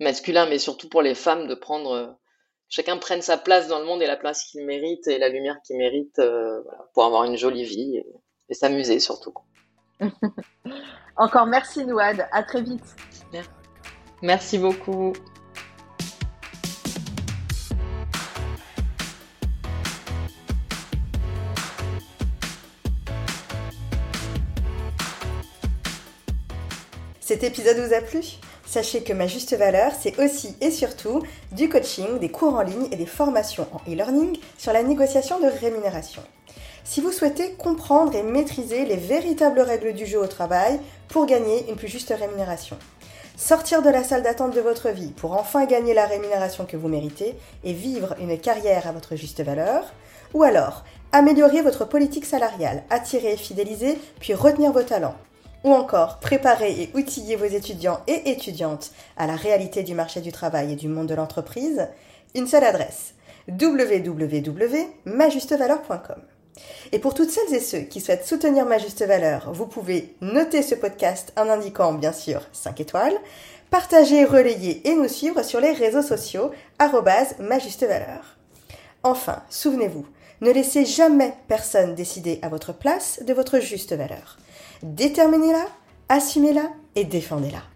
masculins, mais surtout pour les femmes, de prendre chacun prenne sa place dans le monde et la place qu'il mérite et la lumière qu'il mérite euh, pour avoir une jolie vie et, s'amuser surtout. Encore merci Nouad, à très vite. Merci beaucoup. Cet épisode vous a plu? Sachez que ma juste valeur, c'est aussi et surtout du coaching, des cours en ligne et des formations en e-learning sur la négociation de rémunération. Si vous souhaitez comprendre et maîtriser les véritables règles du jeu au travail pour gagner une plus juste rémunération, sortir de la salle d'attente de votre vie pour enfin gagner la rémunération que vous méritez et vivre une carrière à votre juste valeur, ou alors améliorer votre politique salariale, attirer et fidéliser, puis retenir vos talents ou encore préparer et outiller vos étudiants et étudiantes à la réalité du marché du travail et du monde de l'entreprise, une seule adresse www.majustevaleur.com. Et pour toutes celles et ceux qui souhaitent soutenir Ma Juste Valeur, vous pouvez noter ce podcast en indiquant bien sûr 5 étoiles, partager, relayer et nous suivre sur les réseaux sociaux Ma Juste Valeur. Enfin, souvenez-vous, ne laissez jamais personne décider à votre place de votre juste valeur. Déterminez-la, assumez-la et défendez-la.